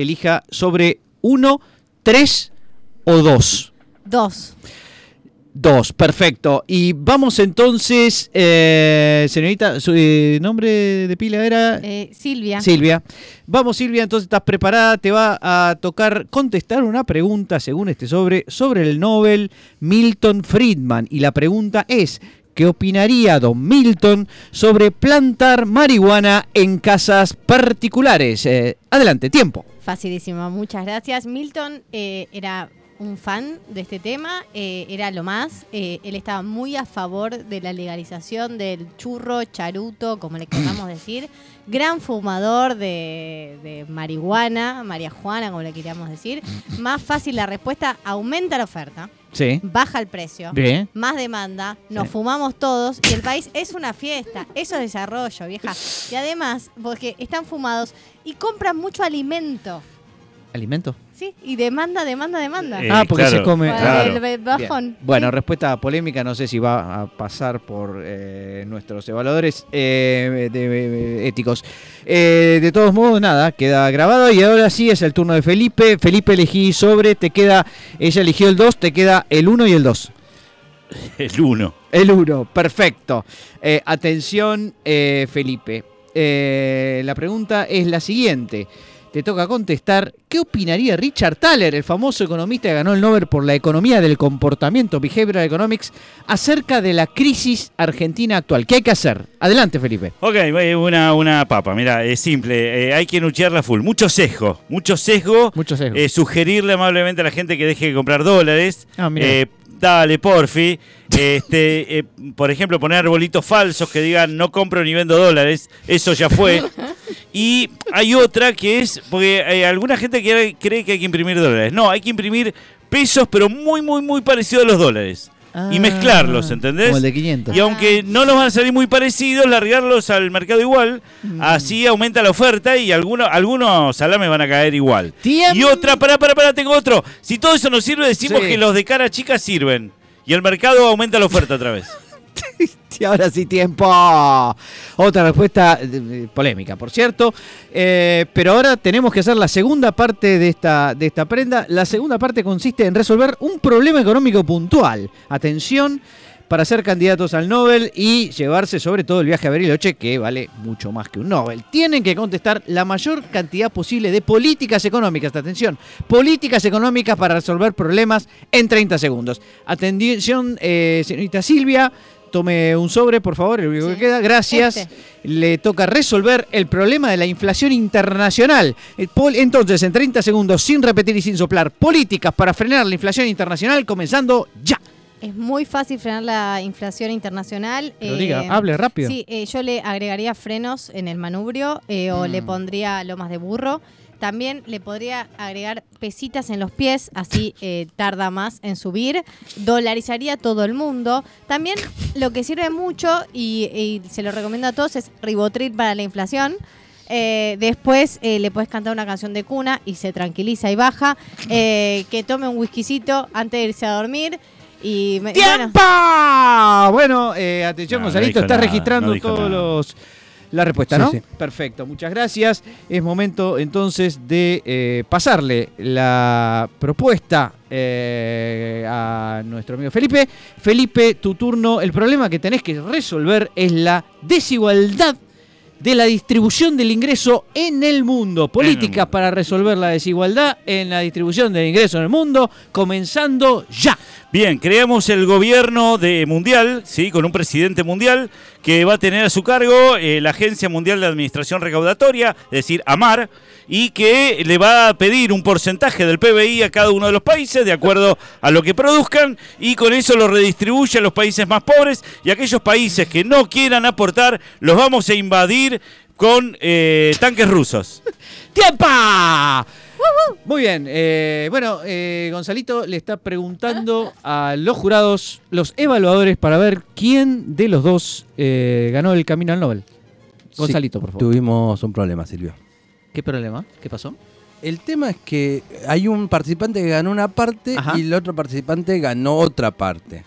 elija sobre uno, tres o dos. Dos. Dos, perfecto. Y vamos entonces, eh, señorita, su eh, nombre de pila era Eh, Silvia. Silvia. Vamos Silvia, entonces estás preparada, te va a tocar contestar una pregunta según este sobre, sobre el Nobel Milton Friedman. Y la pregunta es, ¿qué opinaría don Milton sobre plantar marihuana en casas particulares? Eh, adelante, tiempo. Facilísimo, muchas gracias. Milton eh, era un fan de este tema, eh, era lo más. eh, él estaba muy a favor de la legalización del churro, charuto, como le queramos decir. Gran fumador de, de marihuana, marihuana, como le queríamos decir. Más fácil la respuesta, aumenta la oferta, Sí. baja el precio. Bien. Más demanda, nos Sí. fumamos todos y el país es una fiesta, eso es desarrollo, vieja. Y además, porque están fumados y compran mucho alimento, ¿Alimento? ¿sí? Y demanda, demanda, demanda. Eh, ah, porque claro, se come. Claro. el bajón. Bueno, respuesta polémica, no sé si va a pasar por eh, nuestros evaluadores eh, de- de- éticos. Eh, de todos modos, nada, queda grabado y ahora sí es el turno de Felipe. Felipe elegí sobre, te queda, ella eligió el 2, te queda el 1 y el 2. El uno. El 1, perfecto. Eh, atención, eh, Felipe. Eh, la pregunta es la siguiente. Te toca contestar, ¿qué opinaría Richard Thaler, el famoso economista que ganó el Nobel por la economía del comportamiento, Behavioral Economics, acerca de la crisis argentina actual? ¿Qué hay que hacer? Adelante, Felipe. Ok, eh, una, una papa, mira, es simple, eh, hay que nuchearla full. Mucho sesgo, mucho sesgo. Mucho sesgo. Eh, sugerirle amablemente a la gente que deje de comprar dólares. Ah, mira. Eh, dale, porfi. Este, eh, por ejemplo, poner arbolitos falsos que digan no compro ni vendo dólares. Eso ya fue. Y hay otra que es, porque eh, alguna gente quiere- cree que hay que imprimir dólares. No, hay que imprimir pesos, pero muy, muy, muy parecidos a los dólares. y mezclarlos, ¿entendés? Ah, Como el de 500. Y aunque no nos van a salir muy parecidos, largarlos al mercado igual, Mm. así aumenta la oferta y algunos, algunos salames van a caer igual. Y otra, pará, pará, pará, tengo otro. Si todo eso nos sirve, decimos Sí. que los de cara chica sirven. Y el mercado aumenta la oferta otra vez. Y ahora sí, tiempo. Otra respuesta eh, polémica, por cierto. Eh, pero ahora tenemos que hacer la segunda parte de esta, de esta prenda. La segunda parte consiste en resolver un problema económico puntual. Atención para ser candidatos al Nobel y llevarse sobre todo el viaje a Bariloche, que vale mucho más que un Nobel. Tienen que contestar la mayor cantidad posible de políticas económicas. Atención, políticas económicas para resolver problemas en 30 segundos. Atención, eh, señorita Silvia. Tome un sobre, por favor, el único Sí. que queda. Gracias. Este. Le toca resolver el problema de la inflación internacional. Pol- Entonces, en 30 segundos, sin repetir y sin soplar, políticas para frenar la inflación internacional, comenzando ya. Es muy fácil frenar la inflación internacional. Pero eh, diga, hable rápido. Sí, eh, yo le agregaría frenos en el manubrio eh, o le Mm. pondría lomas de burro. También le podría agregar pesitas en los pies, así eh, tarda más en subir. Dolarizaría todo el mundo. También lo que sirve mucho y, y se lo recomiendo a todos es ribotril para la inflación. Eh, después eh, le puedes cantar una canción de cuna y se tranquiliza y baja. Eh, que tome un whiskycito antes de irse a dormir. Y me- bueno, ¡Tiempo! Bueno, eh, atención, No, no Gonzalito, dijo está nada, registrando no todos nada. los. La respuesta, Sí, ¿no? sí. Perfecto, muchas gracias. Es momento entonces de eh, pasarle la propuesta eh, a nuestro amigo Felipe. Felipe, tu turno. El problema que tenés que resolver es la desigualdad de la distribución del ingreso en el mundo. Políticas para resolver la desigualdad en la distribución del ingreso en el mundo, comenzando ya. Bien, creamos el gobierno de mundial, sí, con un presidente mundial que va a tener a su cargo eh, la Agencia Mundial de Administración Recaudatoria, es decir, AMAR, y que le va a pedir un porcentaje del PBI a cada uno de los países de acuerdo a lo que produzcan y con eso lo redistribuye a los países más pobres y aquellos países que no quieran aportar los vamos a invadir con eh, tanques rusos. ¡Tiempo! Muy bien. eh, bueno, eh, Gonzalito le está preguntando a los jurados, los evaluadores, para ver quién de los dos eh, ganó el camino al Nobel. Gonzalito, por favor. Tuvimos un problema, Silvio. ¿Qué problema? ¿Qué pasó? El tema es que hay un participante que ganó una parte Ajá. y el otro participante ganó otra parte.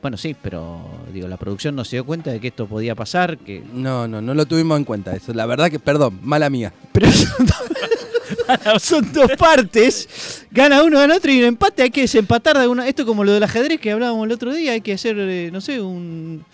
Bueno, sí, pero digo, la producción no se dio cuenta de que esto podía pasar, que... No, no, no lo tuvimos en cuenta eso. La verdad que, perdón, mala mía. Pero eso Son dos partes. Gana uno, gana otro y un empate hay que desempatar de alguna. Esto es como lo del ajedrez que hablábamos el otro día. Hay que hacer, eh, no sé, un.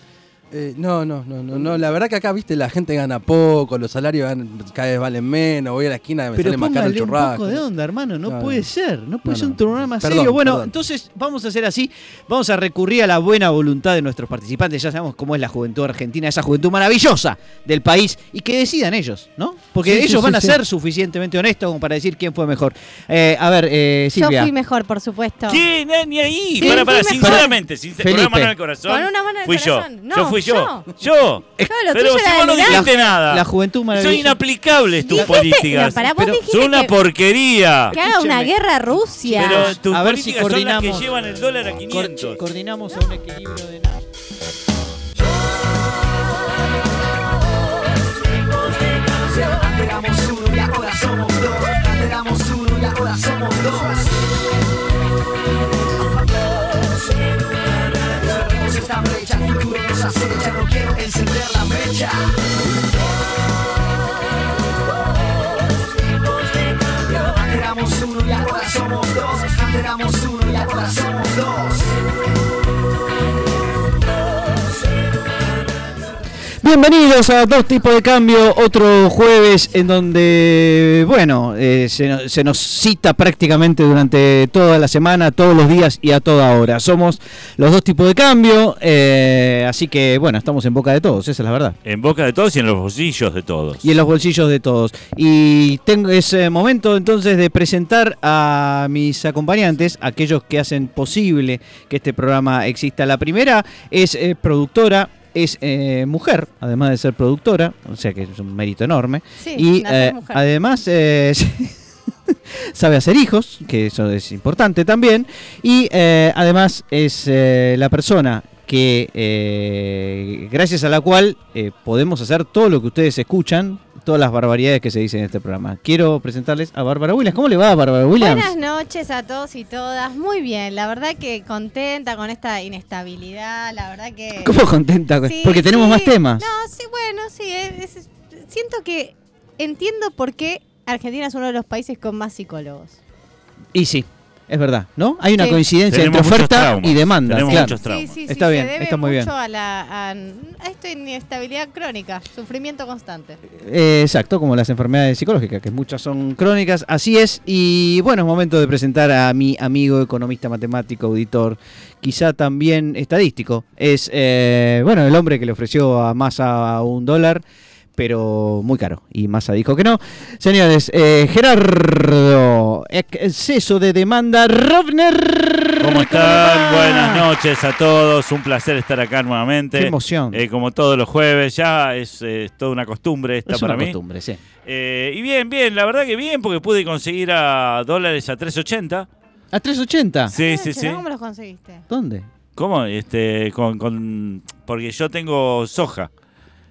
Eh, no, no, no, no, no. La verdad que acá, viste, la gente gana poco, los salarios cada vez valen menos. Voy a la esquina, me Pero sale más caro el póngale un churrasco. poco de onda, hermano. No, No, puede no. ser. No puede No, ser un no. programa Perdón, serio. Bueno, perdón. entonces vamos a hacer así. Vamos a recurrir a la buena voluntad de nuestros participantes. Ya sabemos cómo es la juventud argentina, esa juventud maravillosa del país. Y que decidan ellos, ¿no? Porque Sí, ellos sí, van a sí. ser suficientemente honestos como para decir quién fue mejor. Eh, a ver, eh, Yo Silvia. fui mejor, por supuesto. ¿Qué? Ni- ahí. Sí, para, para, sinceramente, sincer- con una mano en el corazón. Con una mano en el fui corazón. yo. No, yo fui yo. yo. Yo. Claro, lo Pero si vos no dijiste nada. La juventud Son maravillosa. inaplicables tus políticas. No, para vos Pero dijiste Son una que, porquería. que haga una guerra a Rusia. Pero tus A ver si políticas son las coordinamos. que llevan el dólar a Cor- 500. coordinamos a un equilibrio de nada. Antes éramos uno y ahora somos dos. Antes éramos uno y ahora somos dos. Acecha. No quiero encender la mecha. Antes éramos uno y ahora somos dos. Antes éramos uno y ahora somos dos. Bienvenidos a Dos Tipos de Cambio, otro jueves en donde, bueno, eh, se, no- se nos cita prácticamente durante toda la semana, todos los días y a toda hora. Somos los Dos Tipos de Cambio, eh, así que, bueno, estamos en boca de todos, esa es la verdad. En boca de todos y en los bolsillos de todos. Y en los bolsillos de todos. Y tengo ese momento entonces de presentar a mis acompañantes, aquellos que hacen posible que este programa exista. La primera es eh, productora, es eh, mujer, además de ser productora, o sea que es un mérito enorme. Sí, y eh, mujer. además eh, sabe hacer hijos, que eso es importante también. Y eh, además es la persona que, gracias a la cual podemos hacer todo lo que ustedes escuchan, todas las barbaridades que se dicen en este programa. Quiero presentarles a Bárbara Williams. ¿Cómo le va, Bárbara Williams? Buenas noches a todos y todas. Muy bien, la verdad que contenta con esta inestabilidad, la verdad que... ¿Cómo contenta? Sí, Porque tenemos sí. más temas. No, sí, bueno, sí. es- es- siento que entiendo por qué Argentina es uno de los países con más psicólogos. Y sí, es verdad, ¿no? Hay una Sí. coincidencia Tenemos entre oferta traumas. y demanda. Tenemos claro. muchos traumas. Sí, sí, sí, Está bien, se debe está muy bien. A, la, a, a esta inestabilidad crónica, sufrimiento constante. Eh, exacto, como las enfermedades psicológicas, que muchas son crónicas, así es. Y bueno, es momento de presentar a mi amigo economista, matemático, auditor, quizá también estadístico. Es, eh, bueno, el hombre que le ofreció a Massa un dólar, pero muy caro. Y Massa dijo que no. Señores, eh, Gerardo, exceso de demanda, Rovner. ¿Cómo están? Buenas noches a todos. Un placer estar acá nuevamente. Qué emoción. Eh, como todos los jueves, ya es eh, toda una costumbre esta es para una mí. costumbre, sí. Eh, y bien, bien, la verdad que bien, porque pude conseguir a dólares a 3.80. ¿A 380? Sí, Ah, sí, sí. ¿Cómo los conseguiste? ¿Dónde? ¿Cómo? Este, con, con- porque yo tengo soja.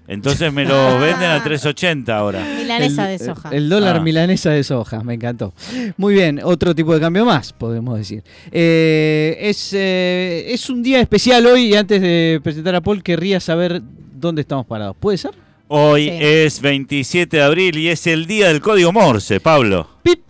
Entonces me lo venden a 3.80 ahora. Milanesa El- de soja. El dólar Ah. milanesa de soja, me encantó. Muy bien, otro tipo de cambio más, podemos decir. Eh, es, eh, es un día especial hoy y antes de presentar a Paul querría saber dónde estamos parados. ¿Puede ser? Hoy Sí. es 27 de abril y es el día del código Morse, Pablo. Pip,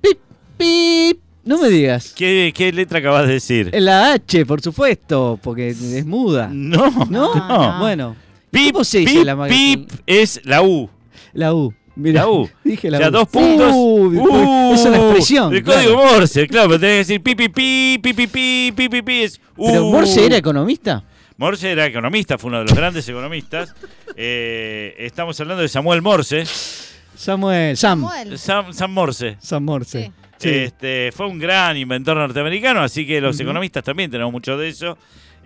pip, pip. No me digas. ¿Qué, qué letra acabas de decir? La H, por supuesto, porque es muda. No, ¿No? no. Bueno. Pip, ¿Cómo se dice pip, la pip es la U. La U. Mirá, la U. Dije la o sea, U. dos puntos. Uh, uh, es una expresión. El claro. código Morse, claro, pero tenés que decir pipi, pipi, pipi, pipi, pipi, es U. ¿Pero Morse era economista? Morse era economista, fue uno de los grandes economistas. Eh, estamos hablando de Samuel Morse. Samuel, Sam. Samuel. Sam, Sam, Morse. Sam Morse. Sí. Este, fue un gran inventor norteamericano, así que los uh -huh. economistas también tenemos mucho de eso.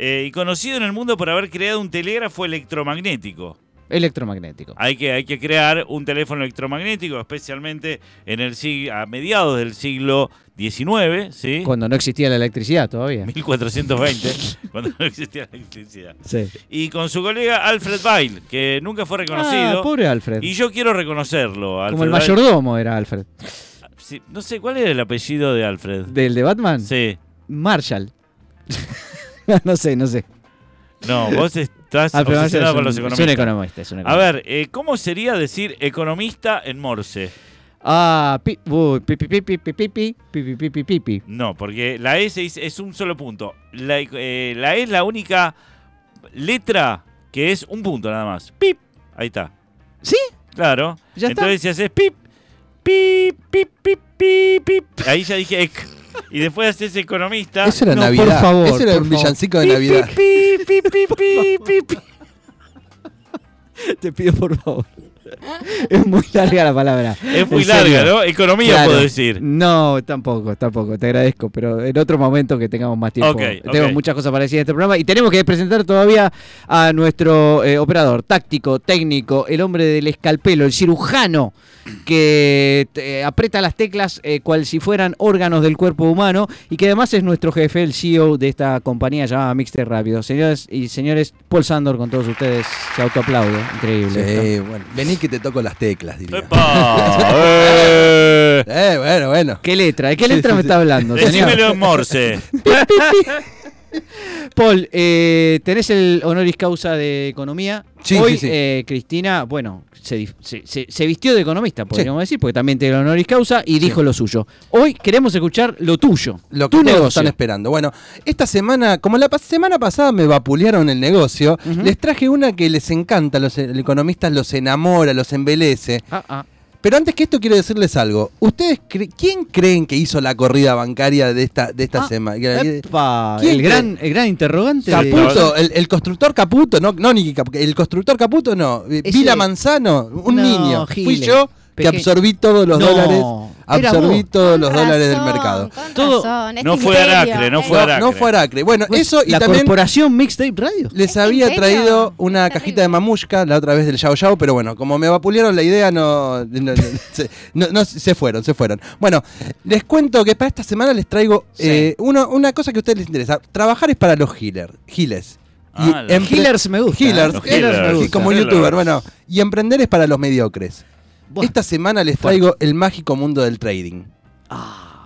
Eh, y conocido en el mundo por haber creado un telégrafo electromagnético. Electromagnético. Hay que, hay que crear un teléfono electromagnético, especialmente en el sig- a mediados del siglo XIX, ¿sí? Cuando no existía la electricidad todavía. 1420, cuando no existía la electricidad. Sí. Y con su colega Alfred Weil, que nunca fue reconocido. Ah, pobre Alfred. y yo quiero reconocerlo. Alfred Como el mayordomo era Alfred. Sí, no sé, ¿cuál era el apellido de Alfred? ¿Del de Batman? Sí. Marshall. No sé, no sé. No, vos estás obsesionado es con los es un economistas. economista. es un A economista. ver, eh, ¿cómo sería decir economista en Morse? Ah, pi, uy, pi, pi, pi, pi, pi, pi, pi, pi, pi, pi. No, porque la S es, es un solo punto. La, eh, la E es la única letra que es un punto nada más. Pip. Ahí está. ¿Sí? Claro. Ya está. Entonces si haces pip, pip, pip, pip, pip, pip. Ahí ya dije ec. Y después haces economista. Eso era No, por Navidad. favor, Eso era por un villancico de Navidad. Te pido por favor. Es muy larga la palabra. Es muy larga. ¿no? Economía Claro. puedo decir. No, tampoco, tampoco, te agradezco, pero en otro momento que tengamos más tiempo. Ok, Tenemos ok. muchas cosas para decir en este programa y tenemos que presentar todavía a nuestro eh, operador táctico, técnico, el hombre del escalpelo, el cirujano que eh, aprieta las teclas eh, cual si fueran órganos del cuerpo humano y que además es nuestro jefe, el CEO de esta compañía llamada Mixter Rápido. Señoras y señores, Paul Sandor con todos ustedes se autoaplaude. Increíble. Sí, bueno. Vení que te toco las teclas, diría. ¡Epa! ¡Eh! Bueno, bueno. ¿Qué letra? ¿De qué letra sí, me sí. está hablando, señor? Morse. Paul, eh, tenés el honoris causa de economía. Sí, Hoy, sí, sí. eh, Cristina, bueno, se, dif- se- se- se vistió de economista, podríamos decir, porque también tiene el honoris causa y dijo lo suyo. Hoy queremos escuchar lo tuyo, Lo que tu todos negocio. están esperando. Bueno, esta semana, como la semana pasada me vapulearon el negocio, les traje una que les encanta, los e- economistas los enamora, los embelece. Ah, ah. Pero antes que esto quiero decirles algo. ¿Ustedes cre- quién creen que hizo la corrida bancaria de esta, de esta Ah, semana? Epa, ¿Quién el gran, el gran interrogante. de- Caputo, el, el constructor Caputo, no, no ni el constructor Caputo no, Ese- Vila Manzano, un No, niño. Fui Giles. Que absorbí todos los No, dólares, absorbí vos. todos los dólares del mercado. Todo- no fue Aracre, no fue Aracre. no fue Aracre. Bueno, Pues, eso y la también corporación Mixtape Radio. les ¿Es había traído una Es cajita de mamushka la otra vez del Yao Yao, pero bueno, como me vapulearon la idea, no, se, no- no- se fueron, se fueron. Bueno, les cuento que para esta semana les traigo Sí. eh, uno- una cosa que a ustedes les interesa. Trabajar es para los healers, giles. Ah, los Healers me gusta. Healers, ¿eh? Healers healers, y me gusta. como Healers. youtuber, bueno. Y emprender es para los mediocres. Buah. Esta semana les traigo el mágico mundo del trading.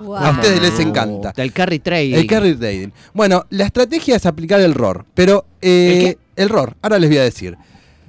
Wow. A ustedes les encanta. Del carry trade. El carry trading. Bueno, la estrategia es aplicar el ROR, pero eh, ¿El, ROR, ahora les voy a decir.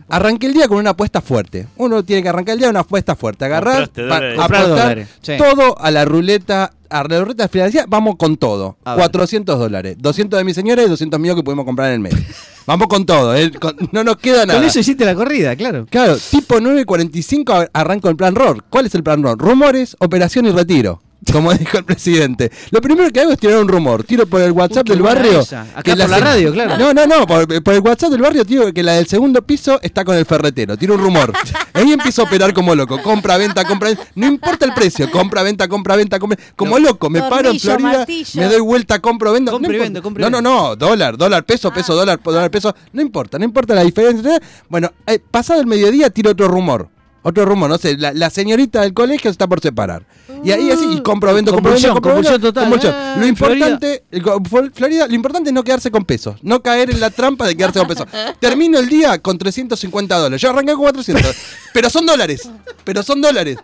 Arranqué el día con una apuesta fuerte. Uno tiene que arrancar el día con una apuesta fuerte. Agarrar, dólares. Comprar apostar dólares, sí. todo a la ruleta, a la ruleta financiera, vamos con todo. A ver. 400 dólares. 200 de mi señora y 200 míos que pudimos comprar en el mes. vamos con todo, ¿eh? Con- no nos queda nada. Con eso hiciste la corrida, claro. Claro, tipo 9.45 a- arranco el plan ROR. ¿Cuál es el plan ROR? Rumores, operación y retiro. Como dijo el presidente. Lo primero que hago es tirar un rumor. Tiro por el WhatsApp del barrio. esa. Acá que por la se- radio, claro. No, no, no. Por, por el WhatsApp del barrio tiro que la del segundo piso está con el ferretero. Tiro un rumor. Ahí empiezo a operar como loco. Compra, venta, compra. venta. No importa el precio. Compra, venta, compra, venta, compra. Como loco. Me paro en Florida. martillo. Me doy vuelta, compro, vendo. Y importa. vendo, compro y no, no, no. Dólar, dólar, peso, peso, dólar, dólar, peso. No importa, no importa la diferencia. Bueno, eh, pasado el mediodía tiro otro rumor. Otro rumor, no sé, la, la señorita del colegio se está por separar. Y ahí así, y compro, vendo, compro, vendo, Convulsión, compro, vendo, convulsión total. Ah, Lo importante, fue- Florida, lo importante es no quedarse con pesos, no caer en la trampa de quedarse con pesos. Termino el día con 350 dólares. Yo arranqué con 400, pero son dólares, pero son dólares.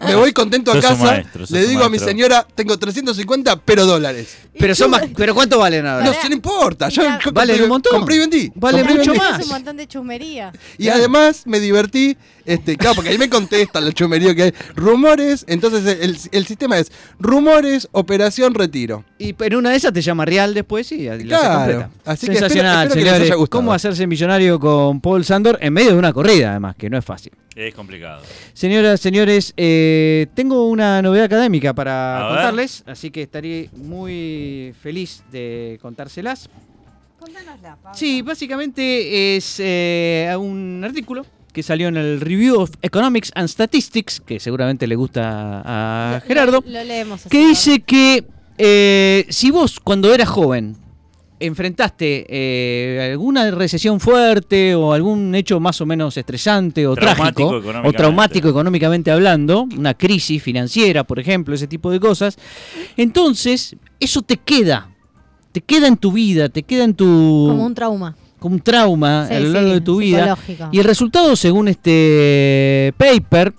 Me voy contento a casa, maestro, le digo a mi señora, tengo 350, pero dólares. Pero son más, pero ¿cuánto valen ahora? No, se no importa, yo Valen compré- un montón. Compré y vendí. Vale compré mucho vendí. más. Es un montón de chusmería. Y además me divertí, este, claro, porque ahí me contestan el chumerío que hay. Rumores, entonces el, el sistema es rumores, operación, retiro. Y en una de esas te llama Real después y la Claro, así que espero- Sensacional, espero que les señores. haya gustado. ¿Cómo hacerse millonario con Paul Sandor en medio de una corrida, además, que no es fácil? Es complicado. Señoras, señores, eh, tengo una novedad académica para A ver. contarles, así que estaré muy feliz de contárselas. Contanosla, Pablo. Sí, básicamente es eh, un artículo que salió en el Review of Economics and Statistics, que seguramente le gusta a Gerardo, Lo, lo leemos así, que dice que eh, si vos cuando eras joven enfrentaste eh, alguna recesión fuerte o algún hecho más o menos estresante o Traumático trágico o traumático económicamente hablando, una crisis financiera, por ejemplo, ese tipo de cosas, entonces eso te queda, te queda en tu vida, te queda en tu Como un trauma. como un trauma Sí, a lo sí, largo de tu vida. Y el resultado, según este paper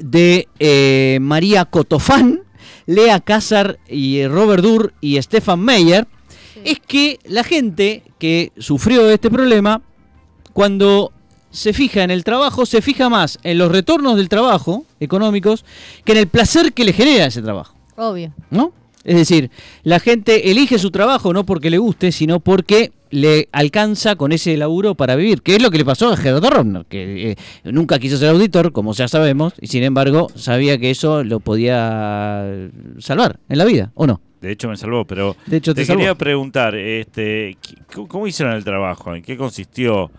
de eh, María Cotofán, Lea Cázar y eh, Robert Durr y Stefan Meyer, Sí. es que la gente que sufrió este problema, cuando se fija en el trabajo, se fija más en los retornos del trabajo económicos que en el placer que le genera ese trabajo. Obvio. ¿no? Es decir, la gente elige su trabajo no porque le guste, sino porque le alcanza con ese laburo para vivir, que es lo que le pasó a Gerardo Rovner, que eh, nunca quiso ser auditor, como ya sabemos, y sin embargo sabía que eso lo podía salvar en la vida, ¿o no? De hecho me salvó, pero De hecho, te te, quería preguntar, este, ¿cómo- ¿cómo hicieron el trabajo? ¿En qué consistió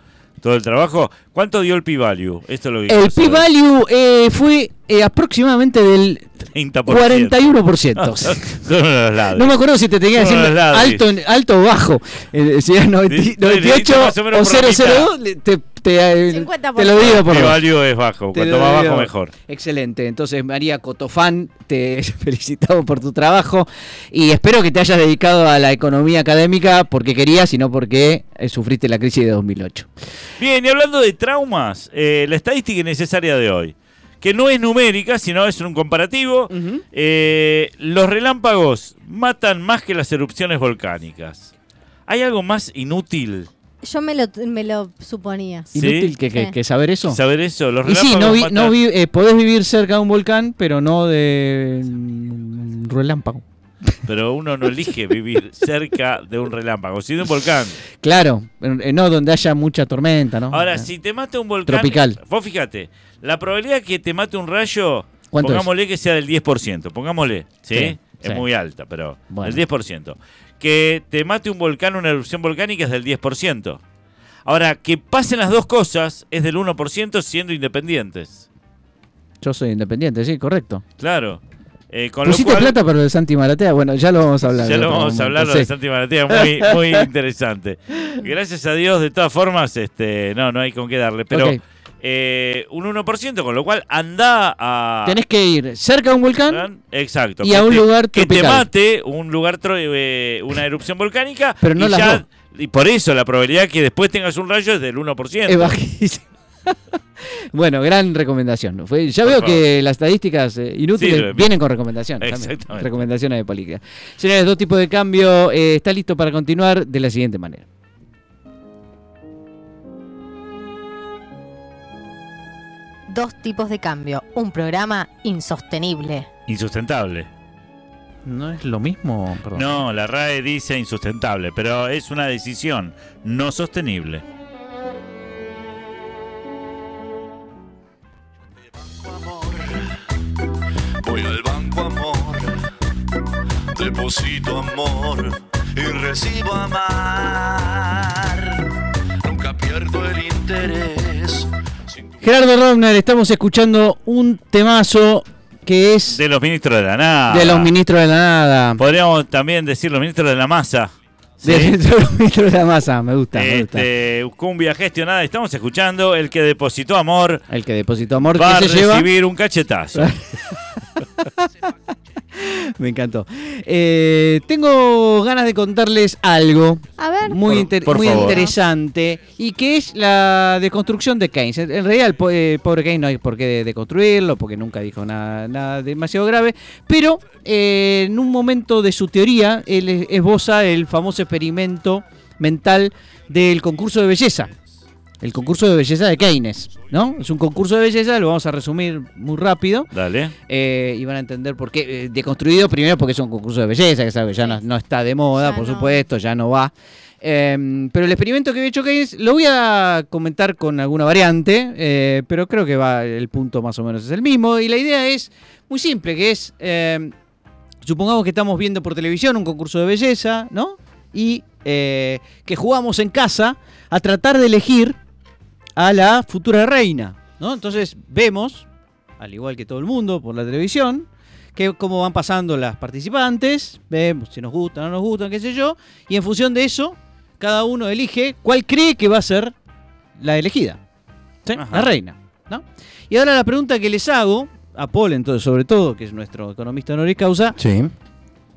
todo el trabajo? ¿Cuánto dio el P-Value? Esto es lo que El. P-Value eh, fue eh, aproximadamente del 30%. 41%. Son unos ladres. No me acuerdo si te tenía que decir alto, alto o bajo. Eh, si era 90 Di- 98 más o menos o por la 002, le- te, te, eh, 50%. te lo digo por value es bajo, Te cuanto más digo. bajo mejor. Excelente. Entonces, María Cotofán, te felicitamos por tu trabajo y espero que te hayas dedicado a la economía académica porque querías y no porque eh, sufriste la crisis de 2008. Bien, y hablando de traumas, eh, la estadística necesaria de hoy, que no es numérica, sino es un comparativo, eh, los relámpagos matan más que las erupciones volcánicas. ¿Hay algo más inútil Yo me lo, me lo suponía. Sí. Inútil que, que- Sí. que saber eso. saber eso? Los Y sí, relámpagos no vi- matan- no vi- eh, podés vivir cerca de un volcán, pero no de un relámpago. Pero uno no elige vivir cerca de un relámpago, sino de un volcán. Claro, eh, no donde haya mucha tormenta, ¿no? Ahora, Eh, si te mata un volcán... Tropical. Vos fíjate, la probabilidad que te mate un rayo, ¿Cuánto es? pongámosle que sea del 10%, pongámosle, ¿sí? Sí, es sí. muy alta, pero Bueno. el 10%. Que te mate un volcán, una erupción volcánica es del 10%. Ahora, que pasen las dos cosas es del 1% siendo independientes. Yo soy independiente, sí, correcto. Claro. Eh, con lo ¿Pusiste cual, plata para lo de Santi Maratea? Bueno, ya lo vamos a hablar. Ya lo vamos a hablar lo sí. de Santi Maratea, muy, muy interesante. Gracias a Dios, de todas formas, este, no, no hay con qué darle. Pero. Eh, un 1%, con lo cual anda a. Tenés que ir cerca de un volcán, Exacto. y a un te- lugar Que te tropical. mate un lugar, eh, una erupción volcánica. Pero no y las ya-. Y por eso la probabilidad que después tengas un rayo es del 1%. es bajísimo. bueno, gran recomendación. Fue- ya veo que las estadísticas eh, inútiles vienen con recomendaciones. Exactamente. Recomendaciones de política. Señores, dos tipos de cambio. eh, está listo para continuar de la siguiente manera. Dos tipos de cambio. Un programa insostenible. Insustentable. ¿No es lo mismo? Perdón. No, la RAE dice insustentable, pero es una decisión no sostenible. Voy al banco amor, deposito amor y recibo amar. Gerardo Rovner, estamos escuchando un temazo que es De los ministros de la nada. de los ministros de la nada. Podríamos también decir los ministros de la masa. ¿sí? De, los ministros de la masa, me gusta, me gusta. Este, cumbia gestionada. Estamos escuchando el que depositó amor El que depositó amor, va a que se lleva. recibir un cachetazo. Me encantó. Eh, tengo ganas de contarles algo A ver. muy, Por- inter- por muy favor. interesante y que es la deconstrucción de Keynes. En realidad, el po- eh, pobre Keynes no hay por qué de- deconstruirlo, porque nunca dijo nada, nada demasiado grave, pero eh, en un momento de su teoría, él es- esboza el famoso experimento mental del concurso de belleza. El concurso de belleza de Keynes, ¿no? Es un concurso de belleza, lo vamos a resumir muy rápido. Dale. Eh, y van a entender por qué. eh, deconstruido primero porque es un concurso de belleza, que sabe, ya no, no está de moda, Ya por no. supuesto, ya no va. Eh, pero el experimento que había hecho Keynes lo voy a comentar con alguna variante, eh, pero creo que va el punto más o menos es el mismo. Y la idea es muy simple, que es, eh, supongamos que estamos viendo por televisión un concurso de belleza, ¿no? Y eh, que jugamos en casa a tratar de elegir a la futura reina, ¿no? Entonces vemos, al igual que todo el mundo por la televisión, que cómo van pasando las participantes, vemos si nos gustan o no nos gustan, qué sé yo, y en función de eso, cada uno elige cuál cree que va a ser la elegida, la reina, ¿no? Y ahora la pregunta que les hago, a Paul entonces sobre todo, que es nuestro economista honoris causa, Sí.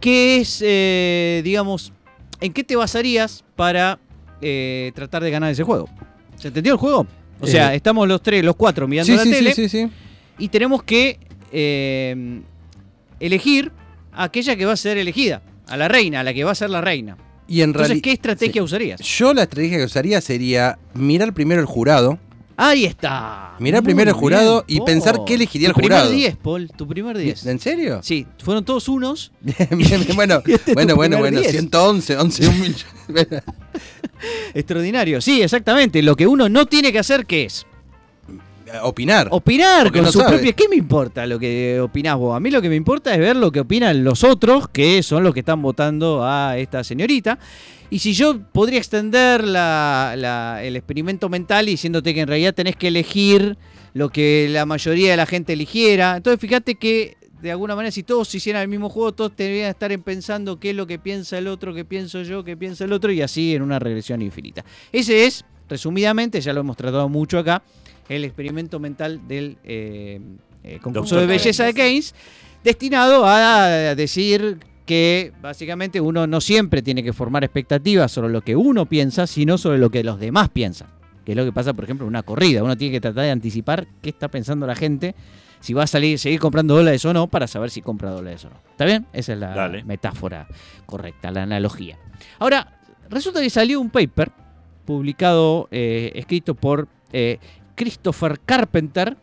¿qué es, eh, digamos, en qué te basarías para eh, tratar de ganar ese juego? ¿Se entendió el juego? O sea, Eh, estamos los tres, los cuatro mirando Sí, la sí, tele sí, sí, sí. y tenemos que eh, elegir a aquella que va a ser elegida, a la reina, a la que va a ser la reina. Y en Entonces, realidad. ¿qué estrategia usarías? Yo la estrategia que usaría sería mirar primero el jurado, Ahí está. Mirá primero el bien, jurado y Paul. pensar qué elegiría el Tu jurado. primer 10, Paul. Tu primer 10. ¿En serio? Sí, fueron todos unos. Bueno, este es tu bueno, bueno, bueno. 10. 111, 11, un millón. Extraordinario. Sí, exactamente. Lo que uno no tiene que hacer, ¿qué es? Opinar. Opinar Porque con no su sabe. propia. ¿Qué me importa lo que opinás vos? A mí lo que me importa es ver lo que opinan los otros, que son los que están votando a esta señorita. Y si yo podría extender la- la- el experimento mental diciéndote que en realidad tenés que elegir lo que la mayoría de la gente eligiera. Entonces fíjate que de alguna manera si todos hicieran el mismo juego, todos deberían estar en pensando qué es lo que piensa el otro, qué pienso yo, qué piensa el otro, y así en una regresión infinita. Ese es, resumidamente, ya lo hemos tratado mucho acá, el experimento mental del eh, eh, concurso Doctor de belleza de Keynes, destinado a decir que básicamente uno no siempre tiene que formar expectativas sobre lo que uno piensa, sino sobre lo que los demás piensan. Que es lo que pasa, por ejemplo, en una corrida. Uno tiene que tratar de anticipar qué está pensando la gente, si va a salir, seguir comprando dólares o no, para saber si compra dólares o no. ¿Está bien? Esa es la Dale. metáfora correcta, la analogía. Ahora, resulta que salió un paper publicado, eh, escrito por eh, Christopher Carpenter,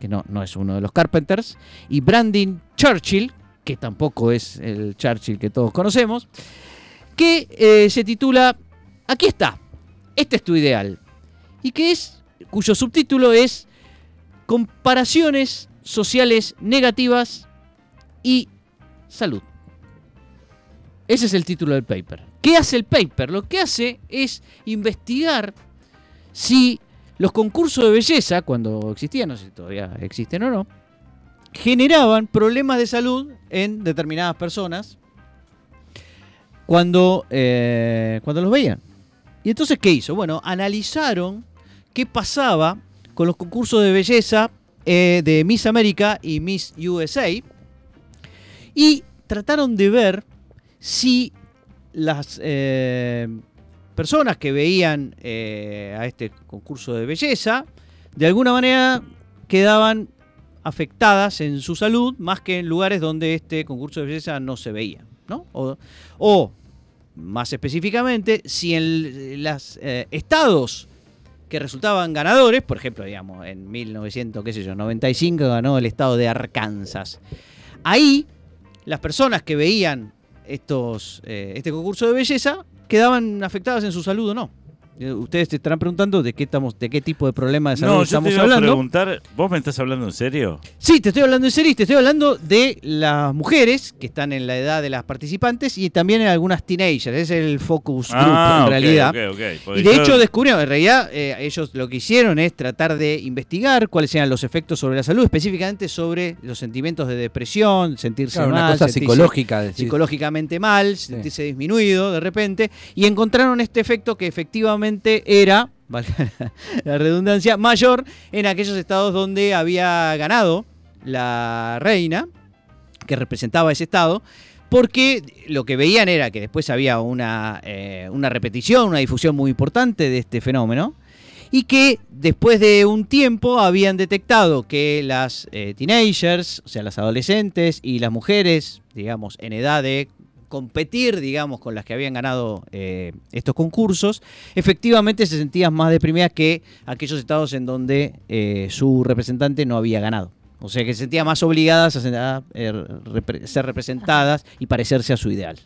que no, no es uno de los Carpenters, y Brandon Churchill, que tampoco es el Churchill que todos conocemos, que eh, se titula Aquí está, este es tu ideal, y que es, cuyo subtítulo es Comparaciones sociales negativas y salud. Ese es el título del paper. ¿Qué hace el paper? Lo que hace es investigar si los concursos de belleza, cuando existían, no sé si todavía existen o no, generaban problemas de salud en determinadas personas cuando, eh, cuando los veían. Y entonces, ¿qué hizo? Bueno, analizaron qué pasaba con los concursos de belleza eh, de Miss América y Miss USA y trataron de ver si las eh, personas que veían a este concurso de belleza de alguna manera quedaban afectadas en su salud más que en lugares donde este concurso de belleza no se veía. ¿no? O, más específicamente, si en los estados que resultaban ganadores, por ejemplo, digamos, en 1900, qué sé yo, 95 ganó el estado de Arkansas. Ahí, las personas que veían estos, eh, este concurso de belleza quedaban afectadas en su salud o no. Eh, Ustedes te estarán preguntando de qué estamos, de qué tipo de problema de salud No, yo estamos te iba a hablando. preguntar, ¿vos me estás hablando en serio? Sí, te estoy hablando en serio, y te estoy hablando de las mujeres que están en la edad de las participantes y también en algunas teenagers. Ese es el focus group Ah, en ok, realidad. Y de yo- hecho descubrieron, en realidad eh, ellos lo que hicieron es tratar de investigar cuáles eran los efectos sobre la salud, específicamente sobre los sentimientos de depresión, sentirse Claro, mal, una cosa sentirse psicológica. decir. psicológicamente mal, sentirse disminuido de repente, y encontraron este efecto que efectivamente era, la redundancia, mayor en aquellos estados donde había ganado la reina, que representaba ese estado, porque lo que veían era que después había una, eh, una repetición, una difusión muy importante de este fenómeno, y que después de un tiempo habían detectado que las eh, teenagers, o sea, las adolescentes y las mujeres, digamos, en edad de competir, digamos, con las que habían ganado eh, estos concursos, efectivamente se sentían más deprimidas que aquellos estados en donde eh, su representante no había ganado. O sea, que se sentían más obligadas a eh, repre- ser representadas y parecerse a su ideal.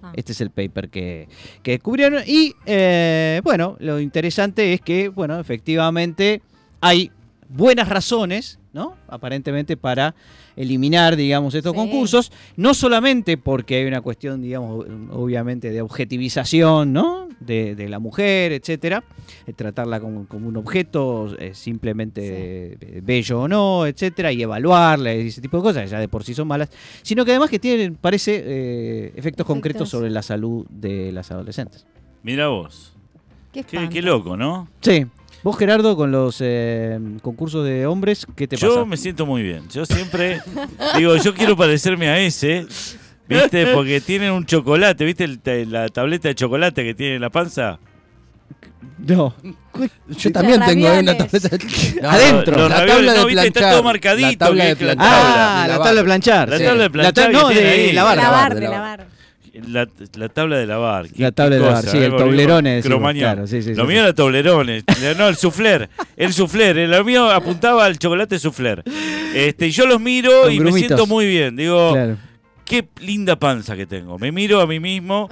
Ah. Este es el paper que, que descubrieron. Y bueno, lo interesante es que, bueno, efectivamente hay buenas razones, ¿no? Aparentemente para eliminar, digamos, estos Sí. concursos, no solamente porque hay una cuestión, digamos, obviamente de objetivización, ¿no? De, de la mujer, etcétera, tratarla como, como un objeto eh, simplemente eh, bello o no, etcétera, y evaluarla y ese tipo de cosas, que ya de por sí son malas, sino que además que tienen, parece, eh, efectos concretos sobre la salud de las adolescentes. Mira vos. Qué, Qué, espanto. qué loco, ¿no? Sí. Vos, Gerardo, con los eh, concursos de hombres, ¿qué te Yo pasa? me siento muy bien. Yo siempre digo, yo quiero parecerme a ese, ¿viste? Porque tienen un chocolate, ¿viste? El la tableta de chocolate que tiene en la panza. No. Yo también Los tengo eh, una tableta. No, Adentro. Los La tabla de no, ¿viste? Está planchar. todo marcadito, La tabla de la planchar. Ah, la tabla de planchar. La tabla de planchar La ta- no, que tiene de ahí. De lavar. lavar, de de lavar. Lavar. La, la tabla de lavar. La tabla de lavar, cosa, sí, eh, el volvimos toblerone, decimos, cromañón. claro, sí, sí, Lo sí, mío sí. era toblerones. No, el souffler. El souffler. El mío apuntaba al chocolate souffler. Este, y yo los miro Con y me siento muy bien. Digo, Claro. qué linda panza que tengo. Me miro a mí mismo.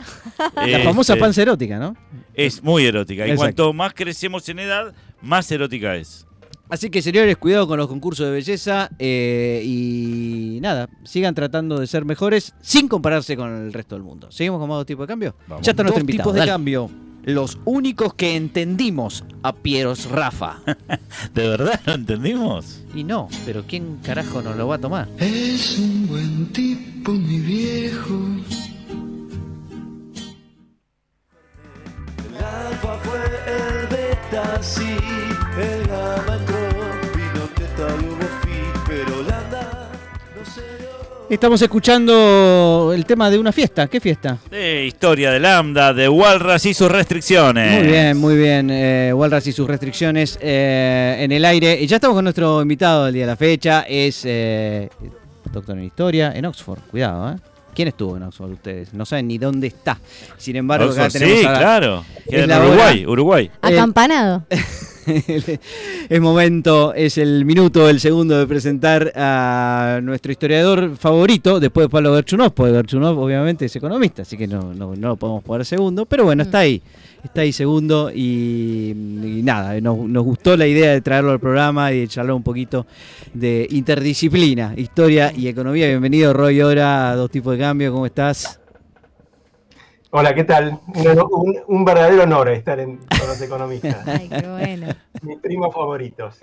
La Este, famosa panza erótica, ¿no? Es muy erótica. Y cuanto más crecemos en edad, más erótica es. Así que señores, cuidado con los concursos de belleza eh, y nada, sigan tratando de ser mejores sin compararse con el resto del mundo. ¿Seguimos con más dos tipos de cambio? Vamos. Ya está nuestro Dos invitado. tipos de dale. cambio. Los únicos que entendimos a Pieros Rafa. ¿De verdad lo entendimos? Y no, pero ¿quién carajo nos lo va a tomar? Es un buen tipo, mi viejo. El alfa fue el beta, sí, el gamma entró, vino teta y hubo fin, pero lambda no se dio. Estamos escuchando el tema de una fiesta. ¿Qué fiesta? De historia de Lambda, de Walras y sus restricciones. Muy bien, muy bien. Eh, Walras y sus restricciones eh, en el aire. Y ya estamos con nuestro invitado del día de la fecha. Es eh, doctor en historia en Oxford. Cuidado, ¿eh? ¿Quién estuvo en Oxford ustedes? No saben ni dónde está. Sin embargo, acá tenemos sí, a- claro. Es en la Uruguay, hora. Uruguay. Acampanado. es momento, es el minuto, el segundo de presentar a nuestro historiador favorito, después de Pablo Gerchunov, porque Gerchunov obviamente es economista, así que no, no, no lo podemos poner segundo, pero bueno, está ahí, está ahí segundo y, y nada, nos, nos gustó la idea de traerlo al programa y de charlar un poquito de interdisciplina, historia y economía. Bienvenido Roy Ora, a Dos Tipos de Cambio, ¿cómo estás? Hola, ¿qué tal? Un, un- un verdadero honor estar en, con los economistas, Ay, qué bueno. mis primos favoritos.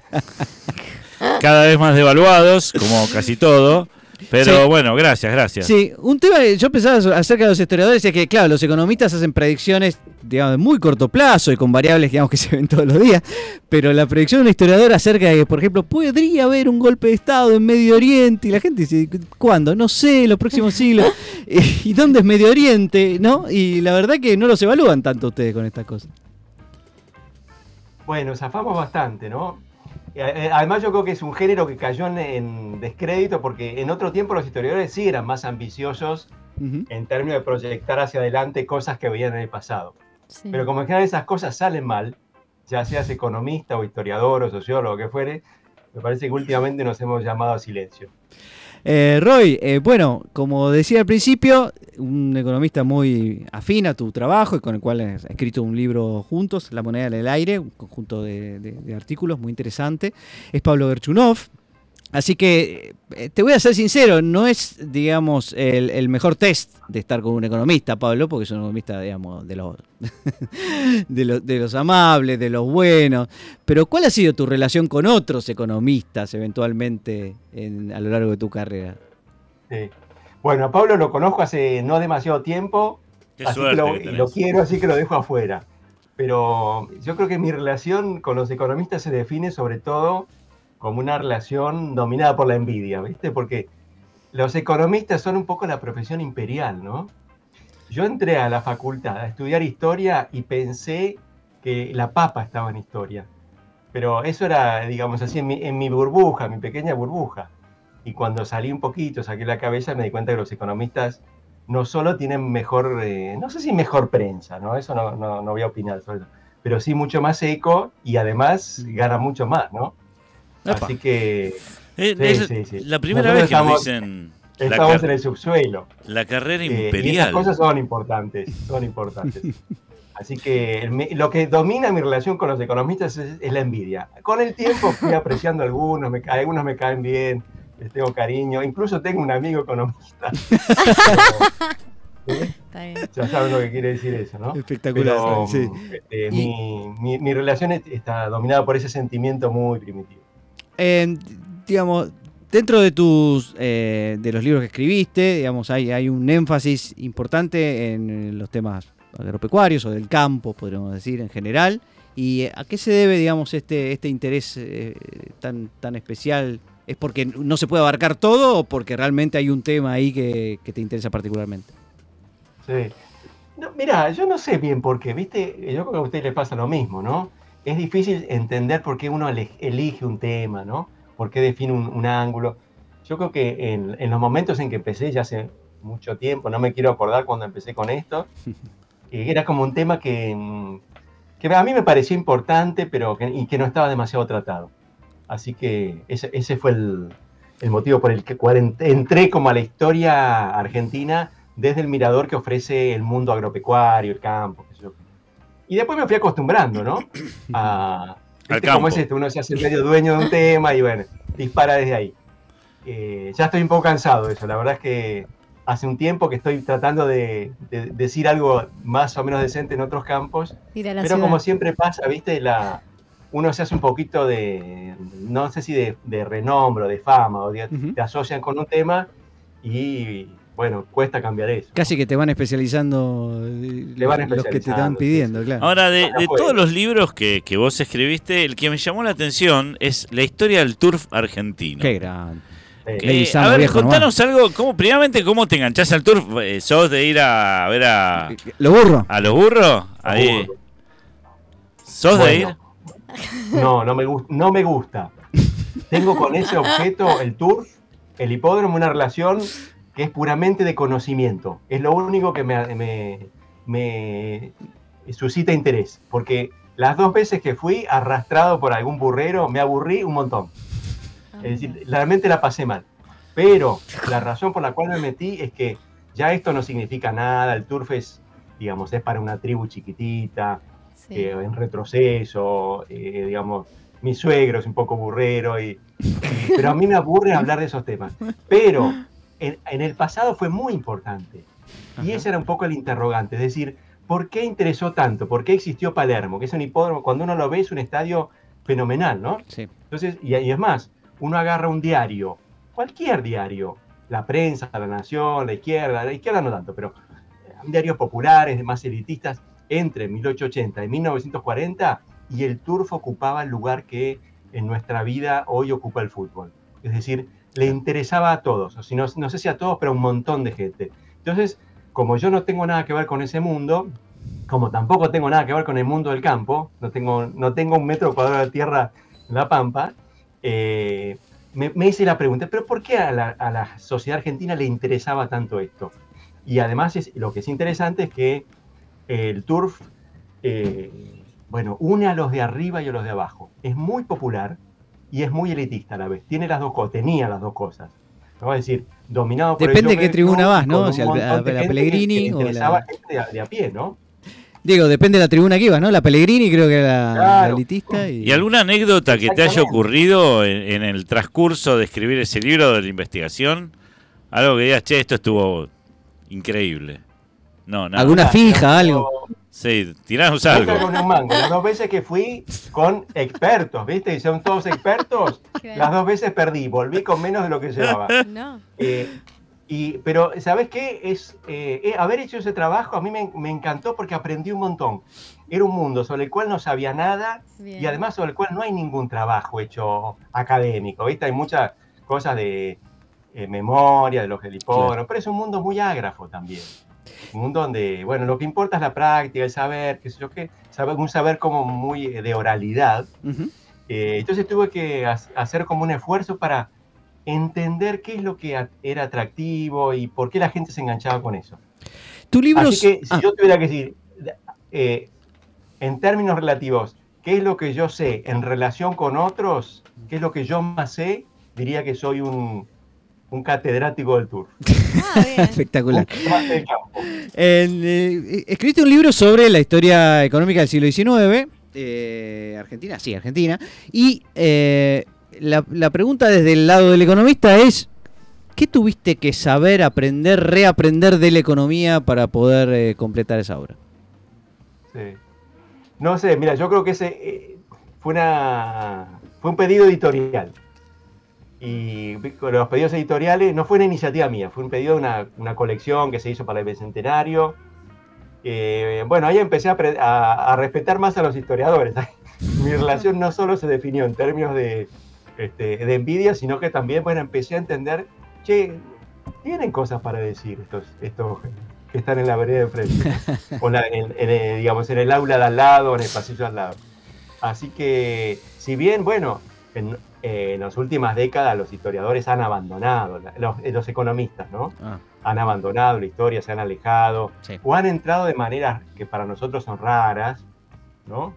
Cada vez más devaluados, como casi todo. Pero Sí. bueno, gracias, gracias. Sí, un tema que yo pensaba acerca de los historiadores es que, claro, los economistas hacen predicciones, digamos, de muy corto plazo y con variables, digamos, que se ven todos los días, pero la predicción de un historiador acerca de que, por ejemplo, podría haber un golpe de Estado en Medio Oriente y la gente dice, ¿cuándo? No sé, los próximos siglos. ¿Y dónde es Medio Oriente? ¿No? Y la verdad que no los evalúan tanto ustedes con estas cosas. Bueno, zafamos bastante, ¿no? Eh, Además yo creo que es un género que cayó en, en descrédito porque en otro tiempo los historiadores sí eran más ambiciosos Ujú. en términos de proyectar hacia adelante cosas que veían en el pasado. Sí. Pero como en general esas cosas salen mal, ya seas economista o historiador o sociólogo, que fuere, me parece que últimamente nos hemos llamado a silencio. Eh, Roy, eh, bueno, como decía al principio, un economista muy afín a tu trabajo y con el cual has escrito un libro juntos, La moneda en el aire, un conjunto de, artículos muy interesante, es Pablo Gerchunov. Así que eh, te voy a ser sincero, no es, digamos, el, el mejor test de estar con un economista, Pablo, porque es un economista, digamos, de los, de los, de los amables, de los buenos. Pero ¿cuál ha sido tu relación con otros economistas eventualmente en- a lo largo de tu carrera? Sí. Bueno, a Pablo lo conozco hace no demasiado tiempo, Qué así que lo quiero, así que lo dejo afuera. Pero yo creo que mi relación con los economistas se define sobre todo como una relación dominada por la envidia, ¿viste? Porque los economistas son un poco la profesión imperial, ¿no? Yo entré a la facultad a estudiar historia y pensé que la papa estaba en historia. Pero eso era, digamos así, en mi, en mi burbuja, mi pequeña burbuja. Y cuando salí un poquito, saqué la cabeza, me di cuenta que los economistas no solo tienen mejor, eh, no sé si mejor prensa, ¿no? Eso no, no, no voy a opinar sobre eso, pero sí mucho más eco y además gana mucho más, ¿no? Epa. Así que Eh, Sí, es sí, sí. La primera Nosotros vez que estamos- dicen estamos en el subsuelo. la carrera eh, y esas imperial. cosas son importantes, son importantes. Así que lo que domina mi relación con los economistas es, es la envidia. Con el tiempo fui apreciando algunos, me, algunos me caen bien, les tengo cariño, incluso tengo un amigo economista. ¿eh? Está bien. ya saben lo que quiere decir eso, ¿no? Espectacular, Pero, sí. este, Y- mi, mi- mi relación es- está dominada por ese sentimiento muy primitivo. Digamos, dentro de tus eh, de los libros que escribiste, digamos, hay, hay un énfasis importante en los temas agropecuarios o del campo, podríamos decir, en general. ¿Y a qué se debe, digamos, este, este interés eh, tan, tan especial? ¿Es porque no se puede abarcar todo o porque realmente hay un tema ahí que, te interesa particularmente? Sí. No, mira, yo no sé bien por qué, ¿viste? Yo creo que a ustedes les pasa lo mismo, ¿no? Es difícil entender por qué uno elige un tema, ¿no? Por qué define un, un ángulo. Yo creo que en, en los momentos en que empecé, ya hace mucho tiempo, no me quiero acordar cuando empecé con esto. Eh, era como un tema que, que a mí me pareció importante, pero que, y que no estaba demasiado tratado. Así que ese, ese fue el, el motivo por el que entré como a la historia argentina desde el mirador que ofrece el mundo agropecuario, el campo. Y después me fui acostumbrando, ¿no? A, Al ¿viste cómo es esto? Uno se hace medio dueño de un tema y bueno, dispara desde ahí. Eh, ya estoy un poco cansado de eso, la verdad es que hace un tiempo que estoy tratando de, de decir algo más o menos decente en otros campos, pero ciudad. como siempre pasa, ¿viste? La, uno se hace un poquito de, no sé si de, de renombre o de fama, o de- Ujú. te asocian con un tema y, bueno, cuesta cambiar eso. Casi que te van especializando eh, Te van los, los que te están pidiendo, sí. claro. Ahora, de, todos los libros que, que vos escribiste, el que me llamó la atención es la historia del turf argentino. Qué grande. Eh, Eh, a ver, viejo contanos algo, cómo, primeramente, ¿cómo te enganchás al turf? Eh, ¿Sos de ir a, ver a, Lo burro. a los burros? Ahí. ¿Sos de ir? No, no me, no me gusta. Tengo con ese objeto, el turf, el hipódromo, una relación que es puramente de conocimiento. Es lo único que me, me- me suscita interés. Porque las dos veces que fui arrastrado por algún burrero, me aburrí un montón. Es decir, realmente la pasé mal. Pero la razón por la cual me metí es que ya esto no significa nada. El turf es, digamos, es para una tribu chiquitita Sí. eh, en retroceso, eh, digamos, mi suegro es un poco burrero, y, y- pero a mí me aburre hablar de esos temas. Pero en, en el pasado fue muy importante. Y Ajá. ese era un poco el interrogante, es decir, ¿por qué interesó tanto? ¿Por qué existió Palermo? Que es un hipódromo, cuando uno lo ve es un estadio fenomenal, ¿no? Sí. Entonces, y, y es más, uno agarra un diario, cualquier diario, la prensa, la nación, la izquierda, la izquierda no tanto, pero eh, diarios populares, más elitistas, entre 1880 y 1940, y el turf ocupaba el lugar que en nuestra vida hoy ocupa el fútbol. Es decir, le interesaba a todos, o si no, no sé si a todos, pero a un montón de gente. Entonces, como yo no tengo nada que ver con ese mundo, como tampoco tengo nada que ver con el mundo del campo, no tengo, no tengo un metro cuadrado de tierra en La Pampa, eh, me, me hice la pregunta, ¿pero por qué a la, a la sociedad argentina le interesaba tanto esto? Y además es, lo que es interesante es que el turf, eh, bueno, une a los de arriba y a los de abajo. Es muy popular y es muy elitista a la vez. Tiene las dos cosas, tenía las dos cosas. Vamos a decir, dominado por el Depende de qué tribuna vas, ¿no? O sea, la- de la gente Pellegrini o la- gente de a, de a pie, ¿no? Digo, depende de la tribuna que ibas, ¿no? La Pellegrini creo que era la Claro. elitista. Y... ¿Y alguna anécdota que te haya ocurrido en, en el transcurso de escribir ese libro de la investigación? Algo que digas, che, esto estuvo increíble. No, nada. ¿Alguna fija, algo? Sí, tiranos algo. con un mango. Las dos veces que fui con expertos, ¿viste? Y son todos expertos. Claro. Las dos veces perdí, volví con menos de lo que llevaba. No. Eh, y, pero, ¿sabes qué? Es, eh, eh, haber hecho ese trabajo a mí me, me encantó porque aprendí un montón. Era un mundo sobre el cual no sabía nada Bien. y además sobre el cual no hay ningún trabajo hecho académico, ¿viste? Hay muchas cosas de eh, memoria, de los helipódromos, pero es un mundo muy ágrafo también. Un mundo donde, bueno, lo que importa es la práctica, el saber, qué sé yo qué, saber, un saber como muy eh, de oralidad. Ujú. Eh, entonces tuve que ha- hacer como un esfuerzo para entender qué es lo que era atractivo y por qué la gente se enganchaba con eso. Tu libro... Así que si Ah, yo tuviera que decir, eh, en términos relativos, qué es lo que yo sé en relación con otros, qué es lo que yo más sé, diría que soy un, un catedrático del tour. Ah, bien. espectacular. En, eh, escribiste un libro sobre la historia económica del siglo XIX, eh, Argentina, sí, Argentina, y eh, la, la pregunta desde el lado del economista es, ¿qué tuviste que saber, aprender, reaprender de la economía para poder eh, completar esa obra? Sí. No sé, mira, yo creo que ese eh, fue, una, fue un pedido editorial. Y con los pedidos editoriales no fue una iniciativa mía, fue un pedido de una, una colección que se hizo para el Bicentenario. Eh, bueno, ahí empecé a, a- a respetar más a los historiadores. Mi relación no solo se definió en términos de, este, de envidia, sino que también bueno, empecé a entender, che, tienen cosas para decir estos, estos que están en la vereda de frente, o la- en, en el, digamos, en el aula de al lado, en el pasillo al lado. Así que, si bien, bueno, en, eh, en las últimas décadas los historiadores han abandonado, los, los economistas, ¿no? Ah, han abandonado la historia, se han alejado, Sí. o han entrado de maneras que para nosotros son raras, ¿no?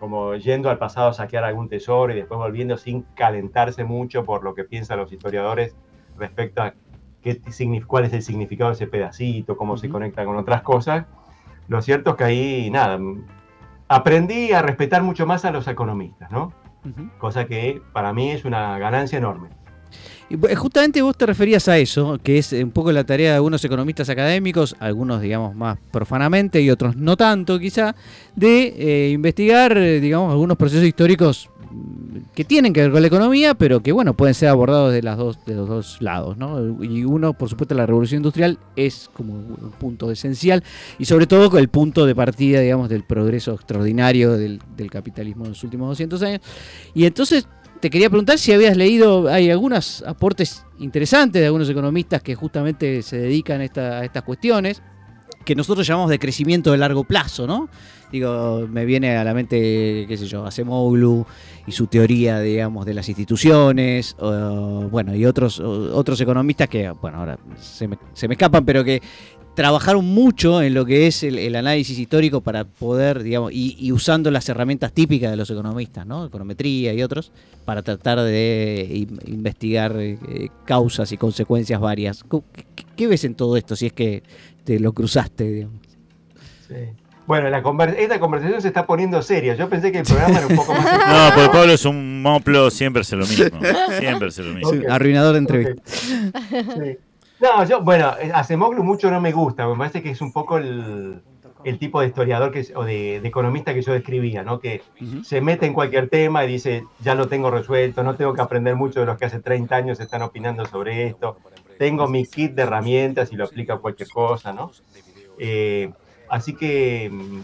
Como yendo al pasado a saquear algún tesoro y después volviendo sin calentarse mucho por lo que piensan los historiadores respecto a qué cuál es el significado de ese pedacito, cómo se Ujú. conecta con otras cosas. Lo cierto es que ahí, nada, aprendí a respetar mucho más a los economistas, ¿no? Cosa que para mí es una ganancia enorme. Y bu- justamente vos te referías a eso, que es un poco la tarea de algunos economistas académicos, algunos digamos más profanamente y otros no tanto quizá, de eh, investigar eh, digamos algunos procesos históricos que tienen que ver con la economía, pero que bueno, pueden ser abordados de las dos de los dos lados, ¿no? Y uno, por supuesto, la revolución industrial es como un punto esencial y sobre todo el punto de partida, digamos, del progreso extraordinario del, del capitalismo en los últimos 200 años. Y entonces te quería preguntar si habías leído, hay algunos aportes interesantes de algunos economistas que justamente se dedican a, esta- a estas cuestiones, que nosotros llamamos de crecimiento de largo plazo, ¿no? Digo, me viene a la mente, qué sé yo, Acemoglu y su teoría, digamos, de las instituciones, bueno, y otros, otros economistas que, bueno, ahora se me, se me escapan, pero que trabajaron mucho en lo que es el, análisis histórico para poder, digamos, y, usando las herramientas típicas de los economistas, ¿no? Econometría y otros, para tratar de in- investigar eh, causas y consecuencias varias. ¿Qué, qué- qué ves en todo esto si es que te lo cruzaste, digamos? Bueno, la conver- esta conversación se está poniendo seria. Yo pensé que el programa era un poco más... No, porque Pablo es un moplo, siempre hace lo mismo. Siempre hace lo mismo. Arruinador de entrevista. Sí. No, yo, bueno, eh, Acemoglu mucho no me gusta, me parece que es un poco el, el tipo de historiador que, es- o de, de economista que yo describía, ¿no? Que se mete en cualquier tema y dice, ya lo tengo resuelto, no tengo que aprender mucho de los que hace 30 años están opinando sobre esto, tengo mi kit de herramientas y lo aplico a cualquier cosa, ¿no? Eh, así que, mm,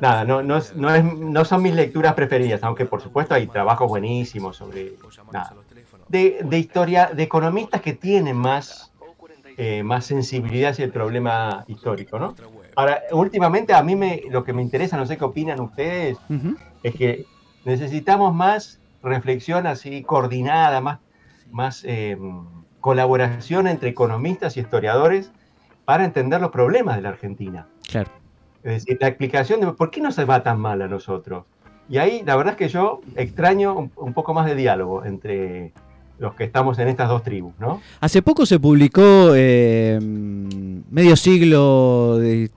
nada, no, no, es- no, es- no son mis lecturas preferidas, aunque por supuesto hay trabajos buenísimos sobre, nada, de, de historia, de economistas que tienen más, eh, más sensibilidad hacia el problema histórico, ¿no? Ahora, últimamente a mí me, lo que me interesa, no sé qué opinan ustedes, es que necesitamos más reflexión así coordinada, más, más eh, colaboración entre economistas y historiadores para entender los problemas de la Argentina. Claro. Es decir, la explicación de por qué no se va tan mal a nosotros. Y ahí la verdad es que yo extraño un, un poco más de diálogo entre los que estamos en estas dos tribus, ¿no? Hace poco se publicó eh, medio siglo de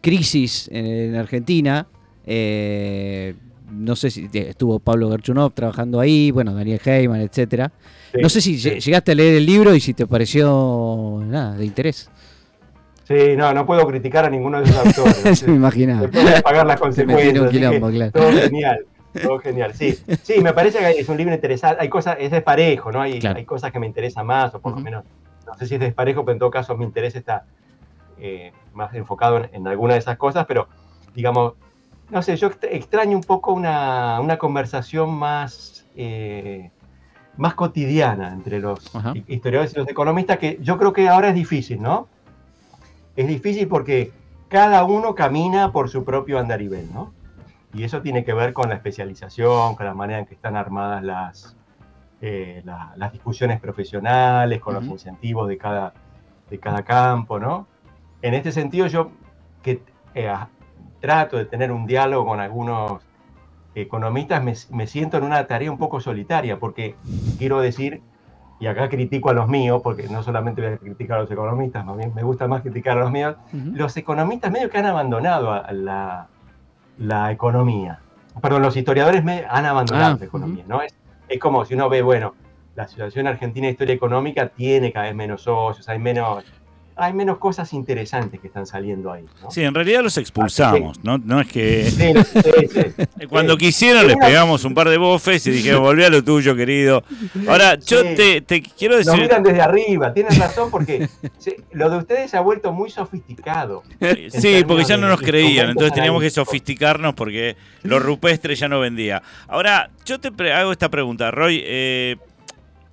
crisis en, en Argentina. eh, no sé si estuvo Pablo Garchunov trabajando ahí, bueno, Daniel Heyman, etcétera. Sí, no sé si sí. lle- llegaste a leer el libro y si te pareció nada de interés. Sí, no, no puedo criticar a ninguno de esos autores. Me imaginaba. Después de pagar las consecuencias. quilombo, claro. Todo genial, todo genial. Sí, sí, me parece que es un libro interesante. Hay cosas, es desparejo, ¿no? Hay, Claro. hay cosas que me interesan más, o por Ujú. lo menos, no sé si es desparejo, pero en todo caso mi interés está eh, más enfocado en, en alguna de esas cosas, pero digamos, no sé, yo extra- extraño un poco una, una conversación más, eh, más cotidiana entre los Ajá. historiadores y los economistas, que yo creo que ahora es difícil, ¿no? Es difícil porque cada uno camina por su propio andarivel, ¿no? Y eso tiene que ver con la especialización, con la manera en que están armadas las, eh, la- las discusiones profesionales, con los incentivos de cada, de cada campo, ¿no? En este sentido, yo que eh, trato de tener un diálogo con algunos economistas, me, me siento en una tarea un poco solitaria, porque quiero decir, y acá critico a los míos, porque no solamente voy a criticar a los economistas, más bien me gusta más criticar a los míos, los economistas medio que han abandonado a la, la economía. Perdón, los historiadores me han abandonado Ah, la economía, ¿no? Es, es como si uno ve, bueno, la situación argentina de historia económica tiene cada vez menos socios, hay menos, hay menos cosas interesantes que están saliendo ahí, ¿no? Sí, en realidad los expulsamos, ¿no? No es que... Sí, sí, sí. Cuando quisieron les pegamos un par de bofes y dijeron, volví a lo tuyo, querido. Ahora, yo te, te quiero Nos decir... miran desde arriba, tienen razón, porque lo de ustedes se ha vuelto muy sofisticado. en Sí, porque ya no nos creían, entonces teníamos que sofisticarnos porque lo rupestre ya no vendía. Ahora, yo te hago esta pregunta, Roy. eh,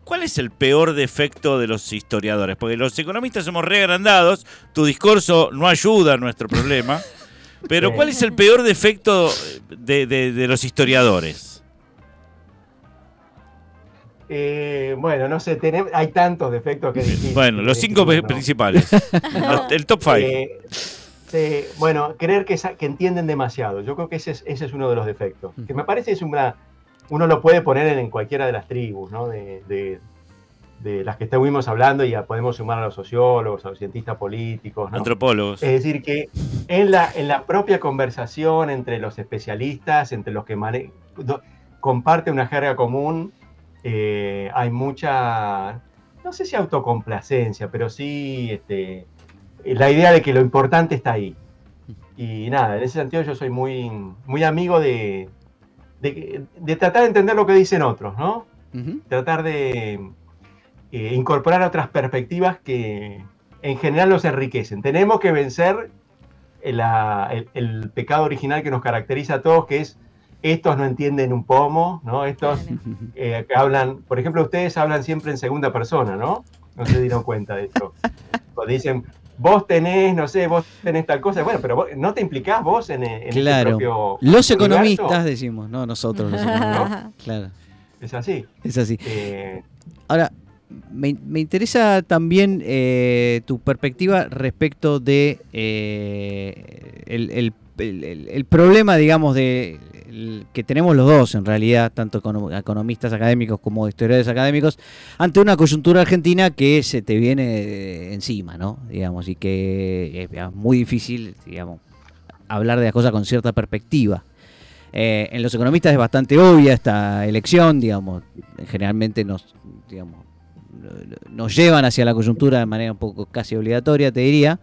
¿Cuál es el peor defecto de los historiadores? Porque los economistas somos reagrandados, tu discurso no ayuda a nuestro problema, pero. ¿cuál es el peor defecto de, de- de los historiadores? Eh, bueno, no sé, hay tantos defectos que difícil Bueno, los cinco principales. El top five. Eh, bueno, creer que entienden demasiado. Yo creo que ese es, ese es uno de los defectos. Que me parece es una. Uno lo puede poner en, cualquiera de las tribus, ¿no? De, de- de las que estuvimos hablando, y ya podemos sumar a los sociólogos, a los cientistas políticos, ¿no? Antropólogos. Es decir, que en la, en la propia conversación entre los especialistas, entre los que mane- do- comparte una jerga común, eh, hay mucha, no sé si autocomplacencia, pero sí este, la idea de que lo importante está ahí. Y nada, en ese sentido yo soy muy, muy amigo de, de, de tratar de entender lo que dicen otros, ¿no? Tratar de eh, incorporar otras perspectivas que en general nos enriquecen. Tenemos que vencer la- el, el pecado original que nos caracteriza a todos, que es estos no entienden un pomo, ¿no? Estos eh, que hablan, por ejemplo, ustedes hablan siempre en segunda persona, ¿no? No se dieron cuenta de esto. O dicen, vos tenés, no sé, vos tenés tal cosa. Bueno, pero vos- no te implicás vos en, en Claro. propio Los universo? economistas decimos, no nosotros los economistas. Claro, Es así. es así. Eh, Ahora, me, me interesa también eh, tu perspectiva respecto de eh, el, el- el- el- el problema, digamos, de que tenemos los dos en realidad, tanto econo- economistas académicos como historiadores académicos, ante una coyuntura argentina que se te viene eh, encima, ¿no? Digamos, y que es muy difícil, digamos, hablar de las cosas con cierta perspectiva. Eh, en los economistas es bastante obvia esta elección, digamos, generalmente nos, digamos, nos llevan hacia la coyuntura de manera un poco casi obligatoria, te diría,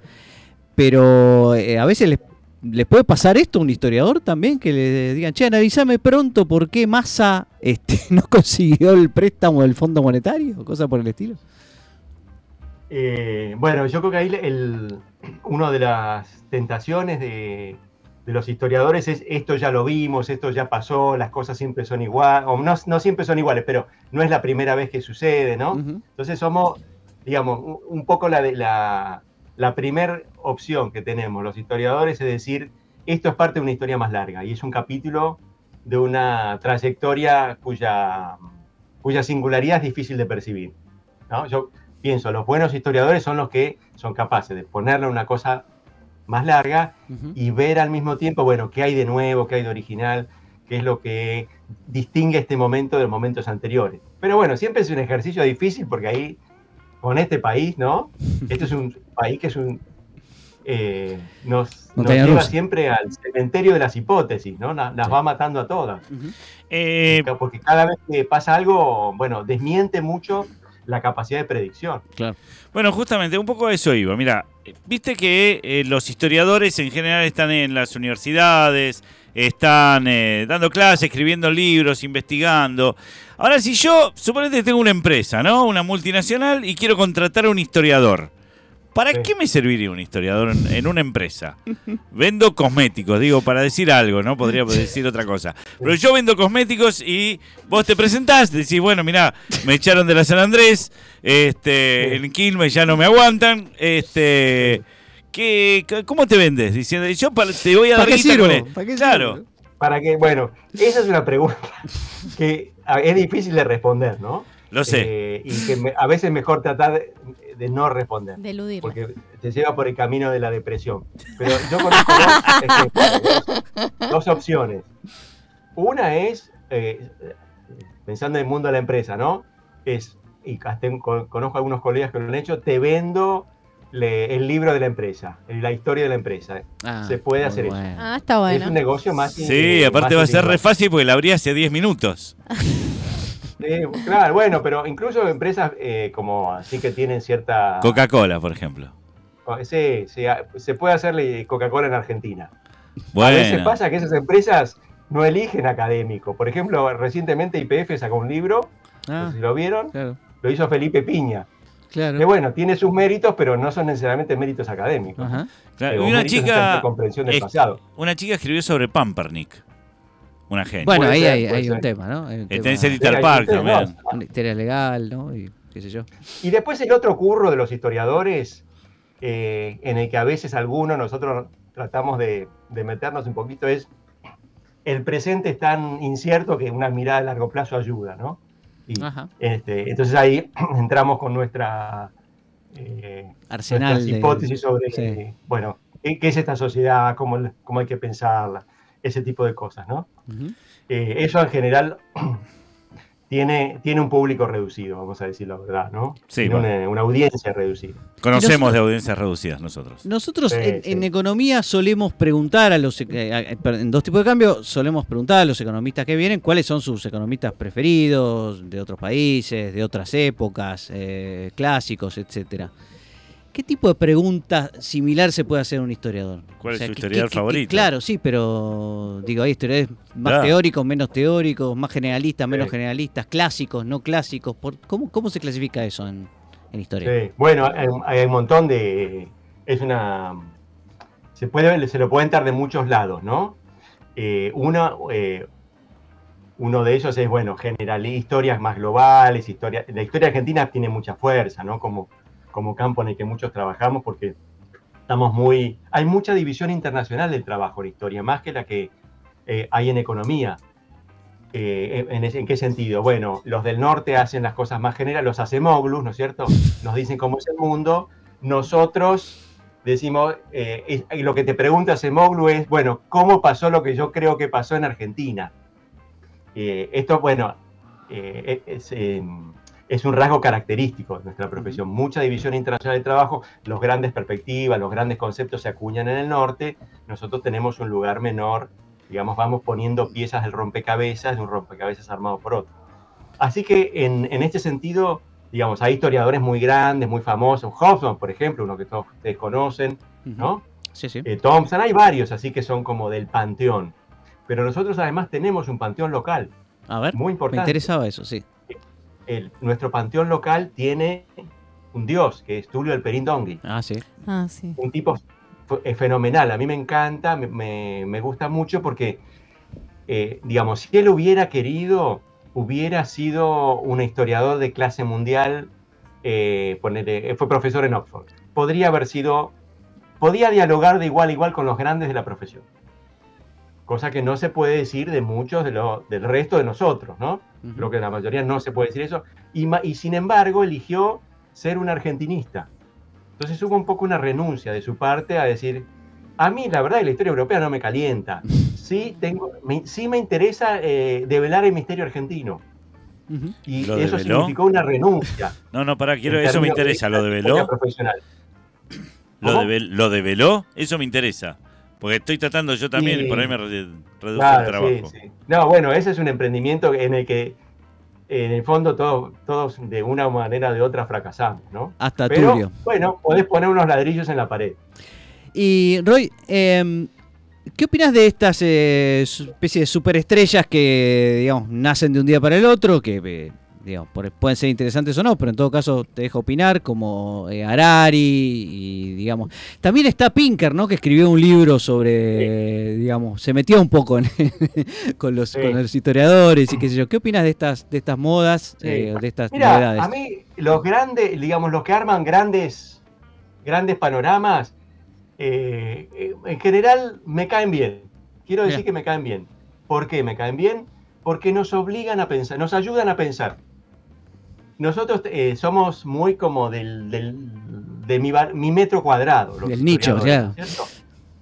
pero eh, a veces les, les puede pasar esto a un historiador también, que le digan, che, analizame pronto por qué Massa este, no consiguió el préstamo del Fondo Monetario, o cosas por el estilo. Eh, bueno, yo creo que ahí el, una de las tentaciones de, de los historiadores es esto ya lo vimos, esto ya pasó, las cosas siempre son iguales, o no, no siempre son iguales, pero no es la primera vez que sucede, ¿no? Entonces somos, digamos, un, un poco la, de, la, la primer opción que tenemos los historiadores es decir, esto es parte de una historia más larga y es un capítulo de una trayectoria cuya, cuya singularidad es difícil de percibir. ¿no? Yo pienso, los buenos historiadores son los que son capaces de ponerle una cosa más larga y ver al mismo tiempo, bueno, qué hay de nuevo, qué hay de original, qué es lo que distingue este momento de los momentos anteriores. Pero bueno, siempre es un ejercicio difícil porque ahí, con este país, ¿no? Este es un país que es un... eh, nos, nos lleva rusa. siempre al cementerio de las hipótesis, ¿no? La- Las Sí. va matando a todas. Eh, Porque cada vez que pasa algo, bueno, desmiente mucho la capacidad de predicción. Claro. Bueno, justamente, un poco a eso iba. Mira, viste que eh, los historiadores en general están en las universidades, están eh, dando clases, escribiendo libros, investigando. Ahora, si yo, suponete que tengo una empresa, ¿no? Una multinacional y quiero contratar a un historiador. ¿Para Sí. qué me serviría un historiador en, en una empresa? Vendo cosméticos, digo, para decir algo, ¿no? Podría decir otra cosa. Pero yo vendo cosméticos y vos te presentás, decís, bueno, mirá, me echaron de la San Andrés, este, en Quilmes ya no me aguantan, este, ¿qué, ¿cómo te vendes? Diciendo, yo te voy a dar ¿Para qué guita con sirvo? él. ¿Para qué Claro. sirvo? Para que, bueno, esa es una pregunta que a- es difícil de responder, ¿no? Lo sé. Eh, y que me- a veces es mejor tratar de, de no responder, De eludirlo. porque te lleva por el camino de la depresión. Pero yo conozco dos, ejemplos, dos- dos opciones. Una es, eh, pensando en el mundo de la empresa, ¿no? Es, y hasta conozco algunos colegas que lo han hecho, te vendo le- el libro de la empresa, la historia de la empresa. Ah, Se puede hacer eso. bueno. Ah, está Es bueno. un negocio más... Sí, aparte más va a ser re fácil porque la abrí hace 10 minutos. Eh, claro, bueno, pero incluso empresas eh, como así que tienen cierta... Coca-Cola, por ejemplo. Sí, sí, a- se puede hacerle Coca-Cola en Argentina. A veces Bueno, pasa que esas empresas no eligen académico. Por ejemplo, recientemente IPF sacó un libro, no Ah, sé si lo vieron, claro, lo hizo Felipe Piña. Que bueno, tiene sus méritos, pero no son necesariamente méritos académicos. Ajá. claro, Eh, y una chica, de comprensión del es- pasado. una chica escribió sobre Pampernick. Una genia. Bueno, Puede ahí ser, hay, un tema, ¿no? Hay un Está tema- en Park también. una historia legal, ¿no? Y qué sé yo. Y después el otro curro de los historiadores, eh, en el que a veces algunos nosotros tratamos de, de meternos un poquito, es el presente es tan incierto que una mirada a largo plazo ayuda, ¿no? Y, este, entonces ahí entramos con nuestra, eh, Arsenal nuestras de- hipótesis sobre, sí. eh, bueno, ¿qué, es esta sociedad? ¿Cómo, cómo hay que pensarla? Ese tipo de cosas, ¿no? Eh, eso en general tiene, tiene un público reducido, vamos a decir la verdad, ¿no? Sí, tiene bueno. una, una audiencia reducida. Conocemos de audiencias reducidas nosotros. Nosotros Sí, en, sí. en economía solemos preguntar a los, eh, a- a- en dos tipos de cambio, solemos preguntar a los economistas que vienen cuáles son sus economistas preferidos de otros países, de otras épocas, eh, clásicos, etcétera. ¿Qué tipo de pregunta similar se puede hacer a un historiador? ¿Cuál es su ¿qué- historiador qué- qué- favorito? Claro, sí, pero digo, hay historiadores más Claro. teóricos, menos teóricos, más generalistas, menos Sí. generalistas, clásicos, no clásicos. Por, ¿cómo, ¿Cómo se clasifica eso en, en historia? Sí, Bueno, hay, hay un montón de. Es una. Se, puede, se lo puede entrar de muchos lados, ¿no? Eh, uno, eh, uno de ellos es, bueno, general, historias más globales, historia, la historia argentina tiene mucha fuerza, ¿no? Como, como campo en el que muchos trabajamos, porque estamos muy. Hay mucha división internacional del trabajo en historia, más que la que eh, hay en economía. Eh, en, ese- ¿En qué sentido? Bueno, los del norte hacen las cosas más generales, los hacemos ¿no es cierto? Nos dicen cómo es el mundo. Nosotros decimos, eh, y lo que te pregunta Semoglu es, bueno, ¿cómo pasó lo que yo creo que pasó en Argentina? Esto, bueno, es, es un rasgo característico de nuestra profesión. Mucha división internacional de trabajo, los grandes perspectivas, los grandes conceptos se acuñan en el norte, nosotros tenemos un lugar menor, digamos, vamos poniendo piezas del rompecabezas de un rompecabezas armado por otro. Así que en, en este sentido, digamos, hay historiadores muy grandes, muy famosos, Hoffman, por ejemplo, uno que todos ustedes conocen, ¿no? Sí, sí. Eh, Thompson, hay varios así que son como del panteón. Pero nosotros además tenemos un panteón local, A ver, muy me importante. interesaba eso, sí. El- nuestro panteón local tiene un dios, que es Tulio el Perín Dongui. Ah, sí. Ah, sí. un tipo eh, fenomenal. A mí me encanta, me, me- me gusta mucho porque, eh, digamos, si él hubiera querido, hubiera sido un historiador de clase mundial, eh, ponele, eh, fue profesor en Oxford. Podría haber sido, podía dialogar de igual a igual con los grandes de la profesión. Cosa que no se puede decir de muchos de lo- del resto de nosotros, ¿no? Ujú. Creo que la mayoría no se puede decir eso. Y, sin embargo eligió ser un argentinista. Entonces hubo un poco una renuncia de su parte a decir, a mí la verdad la historia europea no me calienta. Sí, tengo, me, sí me interesa eh, develar el misterio argentino. Y ¿Lo eso develó? significó una renuncia. No, no, pará, quiero, eso me de interesa. ¿Lo develó? historia profesional. ¿Lo, ¿Cómo? devel- ¿Lo develó? Eso me interesa. Porque estoy tratando yo también y por ahí me re- reduce el Claro, sí, trabajo. sí. No, bueno, ese es un emprendimiento en el que en el fondo todos, todos de una manera o de otra fracasamos, ¿no? Hasta Pero Tulio. bueno, podés poner unos ladrillos en la pared. Y Roy, em, ¿qué opinas de estas eh, su- especie de superestrellas que, digamos, nacen de un día para el otro, que, eh, digamos, por- pueden ser interesantes o no, pero en todo caso te dejo opinar, como eh, Harari y, digamos, también está Pinker, ¿no? Que escribió un libro sobre, digamos, se metió un poco en- con, los, Sí. con los historiadores y qué sé yo. ¿Qué opinas de estas, de estas modas, Sí. eh, de estas Mira, novedades? a mí los grandes, digamos, los que arman grandes, grandes panoramas, eh, eh, en general me caen bien. Quiero decir Mira. que me caen bien. ¿Por qué me caen bien? Porque nos obligan a pensar, nos ayudan a pensar. Nosotros eh, somos muy como del, del- de mi, bar- mi metro cuadrado. Del nicho, ya. ¿no es cierto?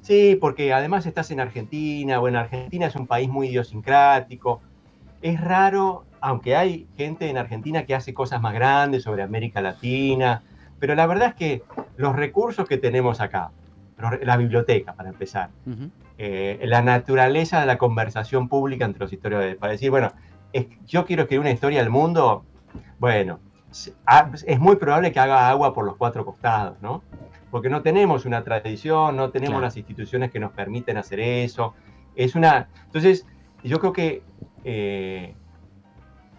Sí, porque además estás en Argentina, bueno, Argentina es un país muy idiosincrático. Es raro, aunque hay gente en Argentina que hace cosas más grandes sobre América Latina, pero la verdad es que los recursos que tenemos acá, la biblioteca para empezar, eh, la naturaleza de la conversación pública entre los historiadores, para decir, bueno, es- yo quiero escribir una historia del mundo, bueno, ah, es muy probable que haga agua por los cuatro costados, ¿no? Porque no tenemos una tradición, no tenemos Claro. las instituciones que nos permiten hacer eso. Es una. Entonces, yo creo que eh,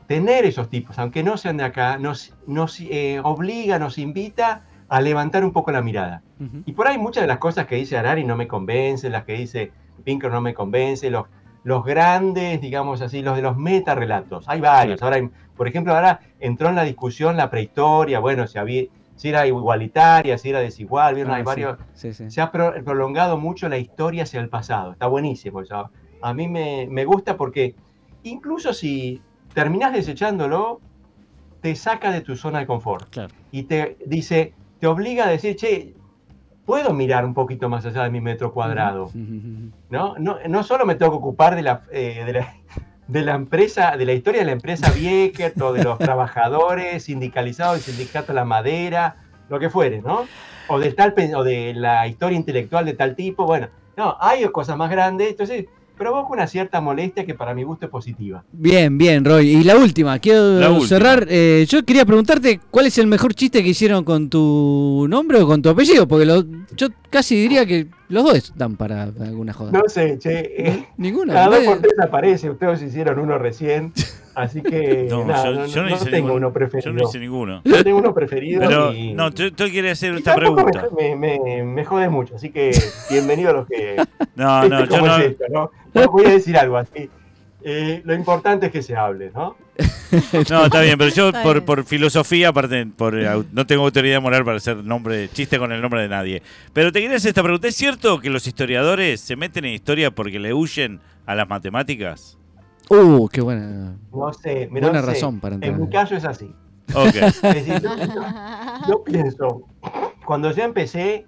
tener esos tipos, aunque no sean de acá, nos, nos eh, obliga, nos invita a levantar un poco la mirada. Y por ahí muchas de las cosas que dice Harari no me convencen, las que dice Pinker no me convencen, los, los grandes, digamos así, los de los metarrelatos. Hay varios. Ahora, hay- por ejemplo, ahora entró en la discusión la prehistoria, bueno, si, había, si era igualitaria, si era desigual, ¿vieron? Ah, hay sí. varios. Sí, sí. Se ha pro- prolongado mucho la historia hacia el pasado. Está buenísimo eso. A mí me, me gusta porque incluso si terminás desechándolo, te saca de tu zona de confort Claro. y te dice, te obliga a decir, che, puedo mirar un poquito más allá de mi metro cuadrado. ¿no? No, no solo me tengo que ocupar de la, eh, de, la, de la empresa, de la historia de la empresa Viekert o de los trabajadores sindicalizados del sindicato de la madera, lo que fuere, ¿no? O de, tal, o de la historia intelectual de tal tipo, bueno, no, hay cosas más grandes, entonces provoca una cierta molestia que para mi gusto es positiva. Bien, bien, Roy. Y la última, quiero La última. cerrar. eh, yo quería preguntarte cuál es el mejor chiste que hicieron con tu nombre o con tu apellido, porque lo- yo casi diría que los dos dan para alguna joda. No sé, che, eh, Ninguno. cada dos por tres aparece, ustedes hicieron uno recién, así que No, nada, yo, no, yo no no hice tengo ninguno. uno Yo preferido. no hice ninguno. Yo tengo uno preferido Pero, y... no, yo, yo quería hacer esta me- pregunta. Me, me, me jode mucho, así que bienvenido a los que. No, ¿Viste no, yo no. es esto, no? Voy a decir algo así. Eh, lo importante es que se hable, ¿no? No, está bien, pero yo por, filosofía, aparte, por, au- no tengo autoridad moral para hacer nombre, chiste con el nombre de nadie. Pero te quería hacer esta pregunta. ¿Es cierto que los historiadores se meten en historia porque le huyen a las matemáticas? Uh, qué buena. No sé, mira, Buena no sé. razón para entrar. En mi caso es así. Ok. Es decir, yo, yo pienso, cuando yo empecé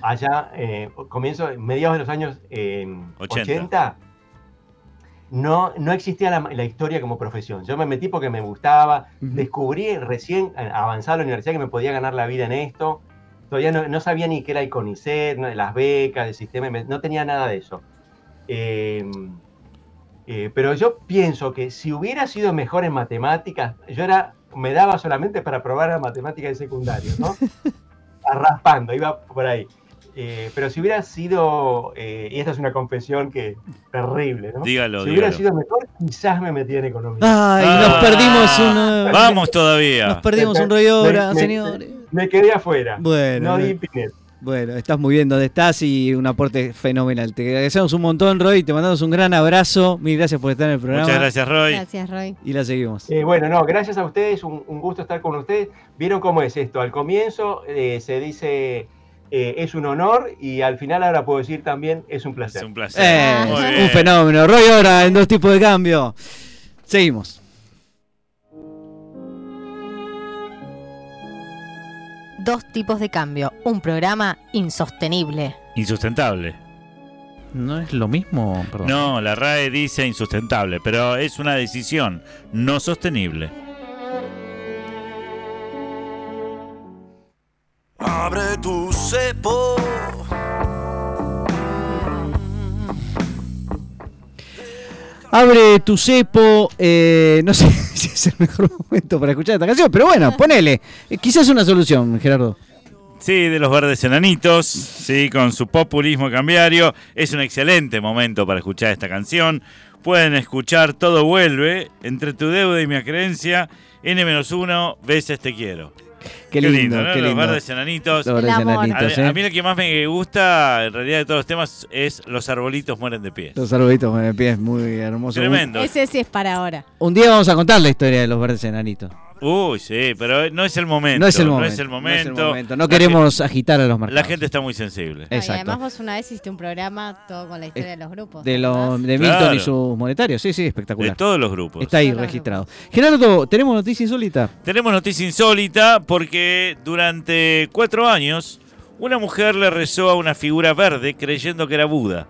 allá, eh, comienzo, mediados de los años eh, 80. 80, no, no existía la, la historia como profesión. Yo me metí porque me gustaba, Ujú. descubrí recién eh, avanzada la universidad que me podía ganar la vida en esto. Todavía no, no sabía ni qué era el CONICET, las becas, el sistema, no tenía nada de eso. Eh, eh, pero yo pienso que si hubiera sido mejor en matemáticas, yo era, me daba solamente para probar la matemática de secundario, ¿no? Arraspando, iba por ahí. Eh, pero si hubiera sido, eh, y esta es una confesión que terrible, ¿no? Dígalo, si hubiera dígalo. sido mejor, quizás me metía en economía. Ay, Ah. nos perdimos una. Vamos todavía. Nos perdimos un rollo ahora, me- señores. Me quedé afuera. Bueno, no di Pinet. Bueno, estás muy bien donde estás y un aporte fenomenal. Te agradecemos un montón, Roy. Te mandamos un gran abrazo. Mil gracias por estar en el programa. Muchas gracias, Roy. Gracias, Roy. Y la seguimos. Eh, bueno, no, gracias a ustedes, un, un gusto estar con ustedes. ¿Vieron cómo es esto? Al comienzo eh, se dice eh, es un honor y al final ahora puedo decir también es un Es placer. un placer. Eh, Muy un fenómeno. Roy ahora en dos tipos de cambio. Seguimos. Dos tipos de cambio, un programa insostenible. Insustentable. ¿No es lo mismo? Perdón. No, la RAE dice insustentable, pero es una decisión no sostenible. Abre tu cepo. Abre tu cepo. eh, no sé si es el mejor momento para escuchar esta canción, pero bueno, ponele. Eh, quizás una solución, Gerardo. Sí, de los verdes enanitos, sí, con su populismo cambiario. Es un excelente momento para escuchar esta canción. Pueden escuchar Todo Vuelve, Entre tu deuda y mi creencia, N-1, veces te quiero. Qué lindo, ¿no? qué Los lindo. verdes enanitos. Los verdes. A, enanitos, a ¿eh? mí lo que más me gusta, en realidad, de todos los temas, es Los arbolitos mueren de pie. Los arbolitos con el pie es muy hermoso. Tremendo. Ese sí es para ahora. Un, un día vamos a contar la historia de los verdes enanitos. Uy, sí, pero no es el momento. No es el momento. No es el momento. No, es el momento. No La queremos agitar a los mercados. La gente está muy sensible. Exacto. además vos una vez hiciste un programa todo con la historia de los grupos. De, ¿te lo, de Milton Claro. y sus monetarios. Sí, sí, De espectacular. todos los grupos. Está ahí registrado. Gerardo, ¿tenemos noticia insólita? Tenemos noticia insólita porque durante cuatro años una mujer le rezó a una figura verde creyendo que era Buda.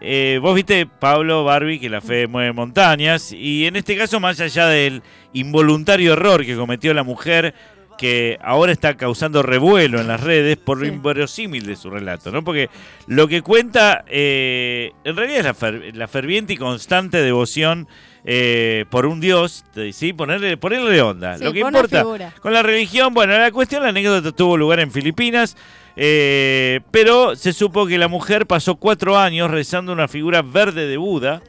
Eh, vos viste, Pablo Barbie, que la fe mueve montañas, y en este caso, más allá del involuntario error que cometió la mujer, que ahora está causando revuelo en las redes por lo Sí. inverosímil de su relato, ¿no? Porque lo que cuenta, eh, en realidad es la, fer- la ferviente y constante devoción eh, por un dios, ¿sí? Ponerle, ponerle onda. Sí, lo que importa figura. con la religión, bueno, la cuestión, la anécdota tuvo lugar en Filipinas, eh, pero se supo que la mujer pasó cuatro años rezando una figura verde de Buda.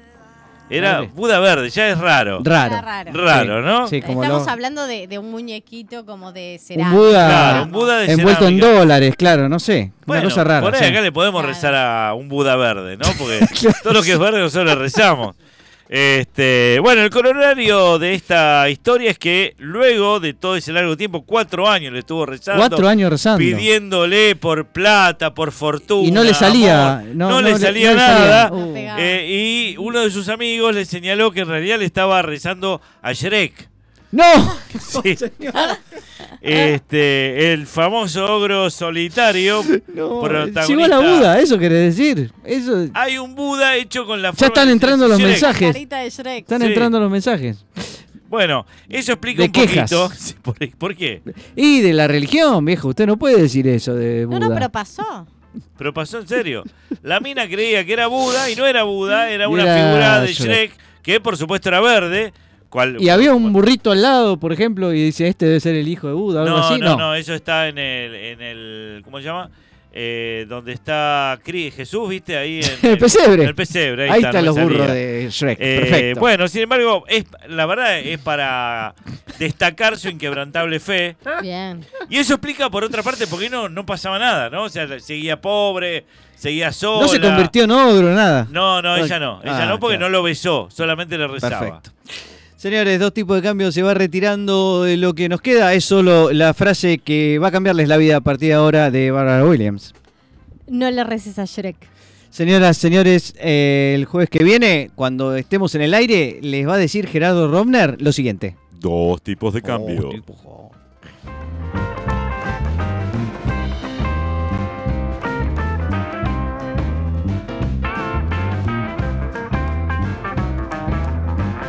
Era. Buda verde, ya es raro. Raro. Era raro. Raro, ¿no? Sí, como Estamos lo- hablando de, de un muñequito como de un cerámica. Buda Claro, un Buda de envuelto en dólares, claro, no sé. Bueno, una cosa rara. por ahí sí. acá le podemos Claro. rezar a un Buda verde, ¿no? Porque todo lo que es verde nosotros le rezamos. Este, bueno, el corolario de esta historia es que luego de todo ese largo tiempo, cuatro años le estuvo rezando. Cuatro años rezando. pidiéndole por plata, por fortuna. Y no le salía. amor. No, No, le no salía no le nada. Uh. Eh, y uno de sus amigos le señaló que en realidad le estaba rezando a Shrek. ¡No! Sí. Este, el famoso ogro solitario. No, protagonista. llegó la Buda, eso querés decir. Eso, Hay un Buda hecho con la ya están de entrando los Shrek. mensajes. Carita de Shrek. Están Sí. entrando los mensajes. Bueno, eso explica De un quejas. poquito. ¿Por, por qué? Y de la religión, viejo. Usted no puede decir eso de No, Buda. no, pero pasó. Pero pasó en serio. La mina creía que era Buda y no era Buda, era una Era figura de Shrek. Shrek, que por supuesto era verde. Y había un burrito al lado, por ejemplo, y dice, este debe ser el hijo de Buda, algo No, así. no, No, no, eso está en el, en el ¿cómo se llama? Eh, donde está Jesús, ¿viste? Ahí en El pesebre. en el pesebre, ahí, Ahí está, están no los burros de Shrek. Eh, Perfecto. Bueno, sin embargo, es, la verdad es para destacar su inquebrantable fe. Bien. Y eso explica, por otra parte, por qué no, no pasaba nada, ¿no? O sea, seguía pobre, seguía sola. no se convirtió en ogro, nada. No, no, ella no. Ella Ah, no porque claro. no lo besó, solamente le rezaba. Perfecto. Señores, dos tipos de cambio se va retirando. de Lo que nos queda es solo la frase que va a cambiarles la vida a partir de ahora de Barbara Williams. No le reces a Shrek. Señoras, señores, eh, el jueves que viene, cuando estemos en el aire, les va a decir Gerardo Romner lo siguiente. Dos tipos de cambio. Oh, tipo, jo.